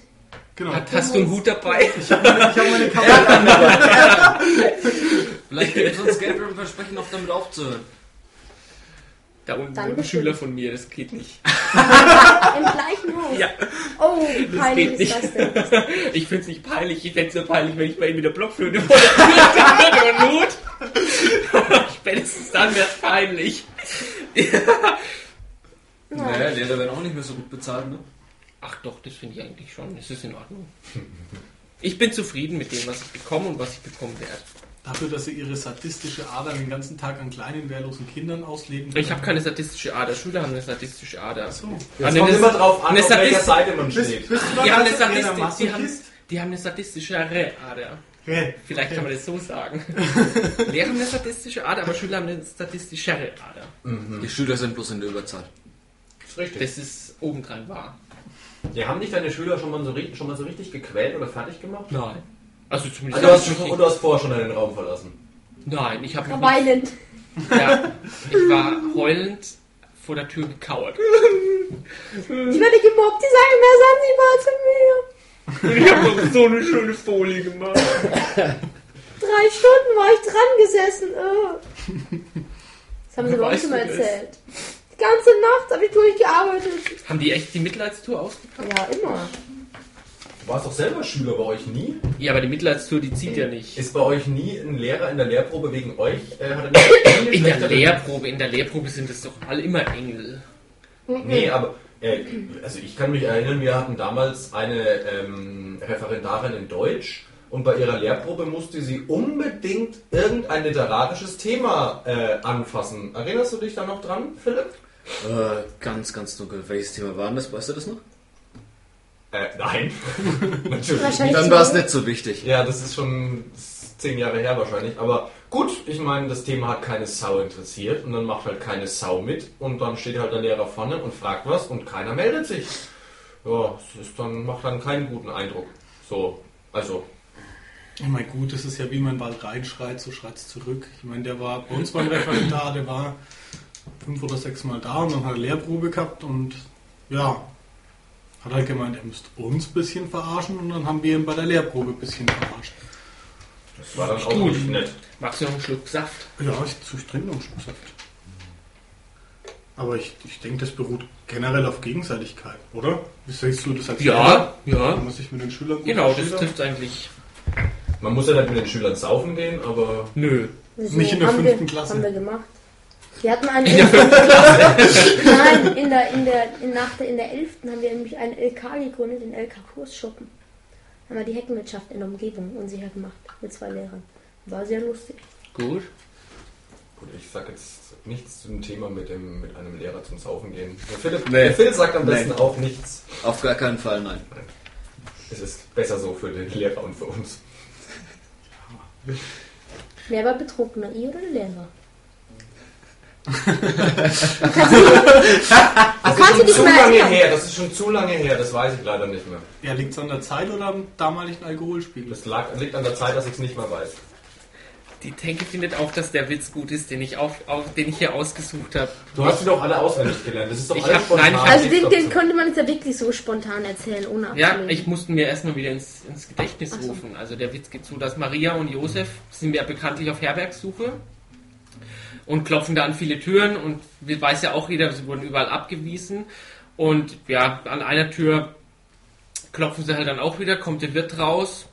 Genau. hat, hast du einen Hut dabei? Ich habe meine, hab meine Kamera. Vielleicht gibt es uns Geld und versprechen noch damit aufzuhören. Da unten Dann ein. Schüler von mir, das geht nicht. im gleichen Haus. Ja, Oh, wie peinlich geht ist das denn? ich finde es nicht peinlich. Ich fände es nur peinlich, wenn ich bei ihm mit der Blockflöte vor der Tür stehen würde und Hut. Spätestens dann wäre es peinlich. Naja, Lehrer werden auch nicht mehr so gut bezahlt, ne? Ach doch, das finde ich eigentlich schon. Es ist in Ordnung. Ich bin zufrieden mit dem, was ich bekomme und was ich bekommen werde. Dafür, dass sie ihre sadistische Ader den ganzen Tag an kleinen, wehrlosen Kindern ausleben. Ich habe keine sadistische Ader. Schüler haben eine sadistische Ader. So. Es Eine- kommt immer drauf an, auf welcher Seite man steht. bist du Die haben, eine Sadistik, die, haben, Masochist? die haben eine sadistischere Ader. Vielleicht kann man das so sagen. Lehrer haben eine sadistische Ader, aber Schüler haben eine statistischere Ader. Die Schüler sind bloß in der Überzahl. Das ist richtig. Das ist obendrein wahr. Die haben dich deine Schüler schon mal, so, schon mal so richtig gequält oder fertig gemacht? Nein. Also zumindest. Also du, hast, ich und du hast vorher schon den Raum verlassen. Nein, ich habe Weilend. ja, ich war heulend vor der Tür gekauert. Ich werde gemobbt, die sagen mehr Sansibar zu mir. Ich habe so eine schöne Folie gemacht. Drei Stunden war ich dran gesessen. Oh. Das haben sie bei uns Weißt immer du das? erzählt. Die ganze Nacht habe ich durchgearbeitet. Haben die echt die Mitleidstour ausgepackt? Ja, immer. Du warst doch selber Schüler bei euch nie? Ja, aber die Mitleidstour, die zieht ja nicht. Ist bei euch nie ein Lehrer in der Lehrprobe wegen euch? Äh, hat er nicht In der Lehrprobe, in der Lehrprobe sind es doch alle immer Engel. Nee, aber äh, also ich kann mich erinnern, wir hatten damals eine ähm, Referendarin in Deutsch und bei ihrer Lehrprobe musste sie unbedingt irgendein literarisches Thema äh, anfassen. Erinnerst du dich da noch dran, Philipp? Äh, ganz, ganz dunkel. Welches Thema war denn das? Weißt du das noch? Äh, nein. Natürlich. Wahrscheinlich Dann war es nicht so wichtig. Ja, das ist schon zehn Jahre her wahrscheinlich. Aber gut, ich meine, das Thema hat keine Sau interessiert und dann macht halt keine Sau mit und dann steht halt der Lehrer vorne und fragt was und keiner meldet sich. Ja, das ist dann, macht dann keinen guten Eindruck. So, also, Ich meine, gut, das ist ja wie man bald reinschreit, so schreit es zurück. Ich meine, der war bei uns beim Referendar, der war fünf oder sechs Mal da und dann hat er Lehrprobe gehabt und ja, hat halt gemeint, er müsste uns ein bisschen verarschen und dann haben wir ihn bei der Lehrprobe ein bisschen verarscht. das war dann auch Gut. nicht nett. Magst du noch einen Schluck Saft? Ja, ich, ich trinke noch einen Schluck Saft. Aber ich, ich denke, das beruht generell auf Gegenseitigkeit, oder? Wie siehst du das als Lehrer? Ja, ja. Wenn man sich mit den Schülern Genau, das trifft eigentlich. Man muss ja nicht mit den Schülern saufen gehen, aber Nö. So, Nicht in der haben fünften wir, Klasse. Haben wir gemacht. Wir hatten einen. Nein, in der, in der, in, nach der, in der 11. haben wir nämlich einen LK gegründet, den LK Kursschuppen. Haben wir die Heckenwirtschaft in der Umgebung unsicher gemacht mit zwei Lehrern. War sehr lustig. Gut. gut, ich sag jetzt nichts zum Thema mit, dem, mit einem Lehrer zum Saufen gehen. Der Philipp, Nee. der Phil sagt am Nee. besten auch nichts. Auf gar keinen Fall, nein. Es ist besser so für den Lehrer und für uns. Wer war betrunkener, ihr oder der Lehrer? Das kannst du ist dich schon zu lange erinnern. her, das ist schon zu lange her, das weiß ich leider nicht mehr. Ja, liegt es an der Zeit oder am damaligen Alkoholspiegel? Das lag, liegt an der Zeit, dass ich es nicht mehr weiß. Die Tanke findet auch, dass der Witz gut ist, den ich, auf, auf, den ich hier ausgesucht habe. Du hast sie doch alle auswendig gelernt. Das ist doch Ich alles hab- spontan. nein, Also Ist den, den so. konnte man jetzt ja wirklich so spontan erzählen, ohne Ja, abzulegen. ich musste mir erstmal wieder ins, ins Gedächtnis Ach so. rufen. Also der Witz geht so, dass Maria und Josef sind ja bekanntlich auf Herbergssuche und klopfen da an viele Türen und weiß ja auch jeder, sie wurden überall abgewiesen. Und ja, an einer Tür klopfen sie halt dann auch wieder, kommt der Wirt raus.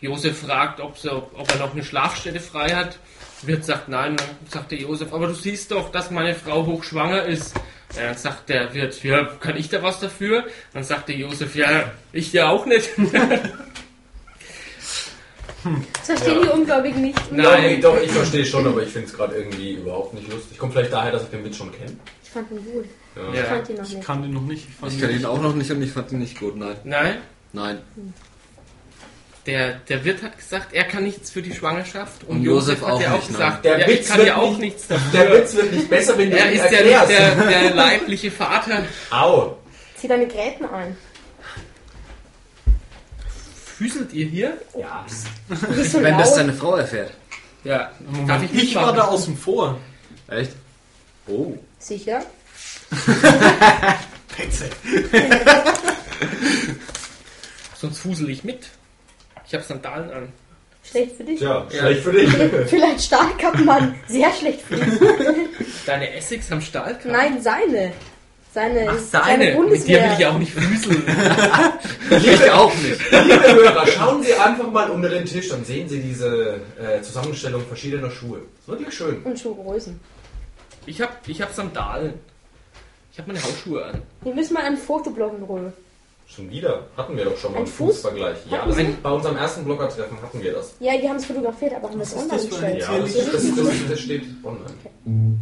Josef fragt, ob, sie, ob er noch eine Schlafstätte frei hat. Wirt sagt nein, dann sagt der Josef, aber du siehst doch, dass meine Frau hochschwanger ist. Ja, dann sagt der Wirt, ja, kann ich da was dafür? Dann sagt der Josef, ja, ich ja auch nicht. Das verstehen die Ungläubigen nicht. Nein. Doch, doch, ich verstehe schon, aber ich finde es gerade irgendwie überhaupt nicht lustig. Kommt vielleicht daher, dass ich den Witz schon kenne. Ich fand ihn gut. Ja. Ich Ja. fand ihn noch Ich nicht. kann den noch nicht. Ich, fand Ich kenne ihn auch noch nicht und ich fand ihn nicht gut, nein. Nein, Nein. der, der Wirt hat gesagt, er kann nichts für die Schwangerschaft. Und, Und Josef, Josef hat auch ja auch nicht, gesagt, nein. Der ja, ich Witz kann ja auch nicht- nichts dafür. Der Witz wird nicht besser, wenn du er ihn ist ja nicht der, der leibliche Vater. Au. Zieh deine Gräten ein. Füßelt ihr hier? Ja. So Wenn das laut. deine Frau erfährt. Ja. Moment, ich, war da außen vor. Echt? Oh. Sicher? Petze. Sonst fusel ich mit. Ich habe Sandalen an. Schlecht für dich? Ja. schlecht für dich. Vielleicht Stahlkappmann. Sehr schlecht für dich. Deine Essex haben Stahlkappen? Nein, seine. Seine, Ach, seine. Mit dir Bundeswehr. will ich auch nicht füßeln. Ich auch nicht. Liebe Hörer, schauen Sie einfach mal unter den Tisch, dann sehen Sie diese äh, Zusammenstellung verschiedener Schuhe. Ist wirklich schön. Und Schuhgrößen. Ich habe ich hab Sandalen. Ich habe meine Hausschuhe an. Wir müssen mal ein Foto bloggen, Röhl. Schon wieder. Hatten wir doch schon mal Ein einen Fuß? Fußvergleich. Ja, das, bei unserem ersten Bloggertreffen hatten wir das. Ja, die haben es fotografiert, aber haben wir es online das gestellt. Ja, das, das, das, das steht online.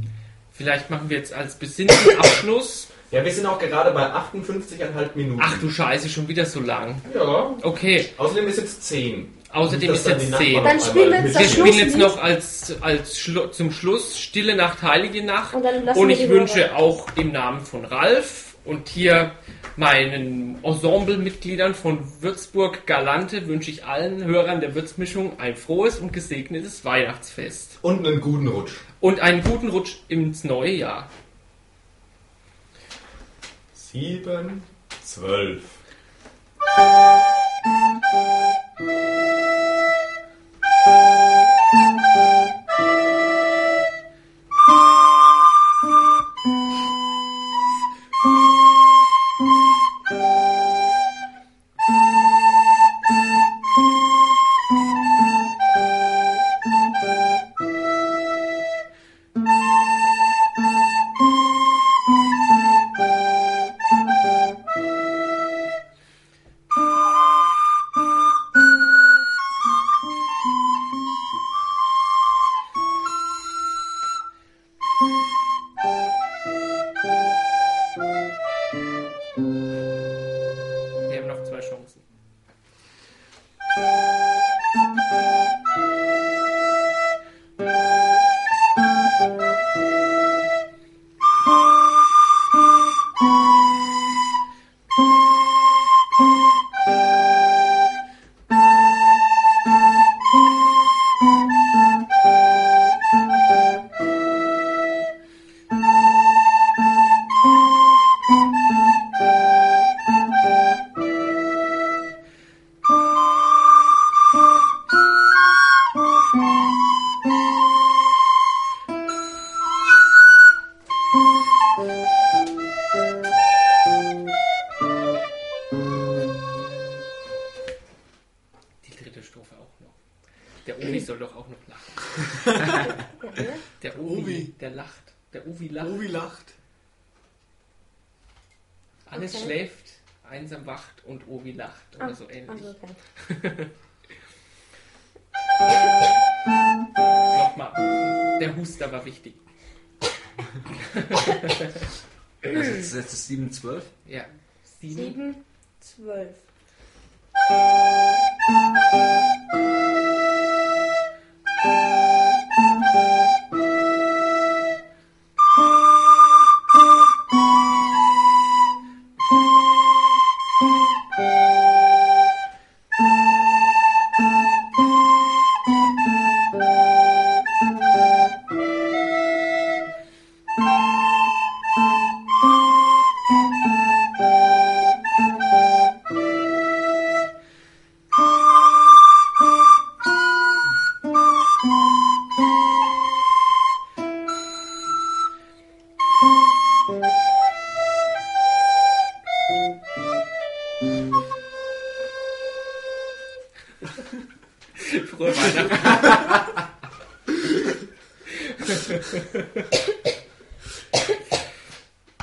Vielleicht machen wir jetzt als besinnlichen Abschluss. Ja, wir sind auch gerade bei 58,5 Minuten. Ach du Scheiße, schon wieder so lang. Ja. Okay, Außerdem ist jetzt 10. außerdem ist jetzt die 10. Nachbarn Dann spielen wir jetzt Wir spielen jetzt noch als, als Schlu zum Schluss Stille Nacht, Heilige Nacht. Und Und ich wünsche Hörer. auch im Namen von Ralf und hier meinen Ensemblemitgliedern von Würzburg Galante wünsche ich allen Hörern der Würzmischung ein frohes und gesegnetes Weihnachtsfest. Und einen guten Rutsch. Und einen guten Rutsch ins neue Jahr. 7, 12. Nochmal. Der Huster war wichtig. also jetzt, jetzt ist 7, 12? Ja. 7, 12.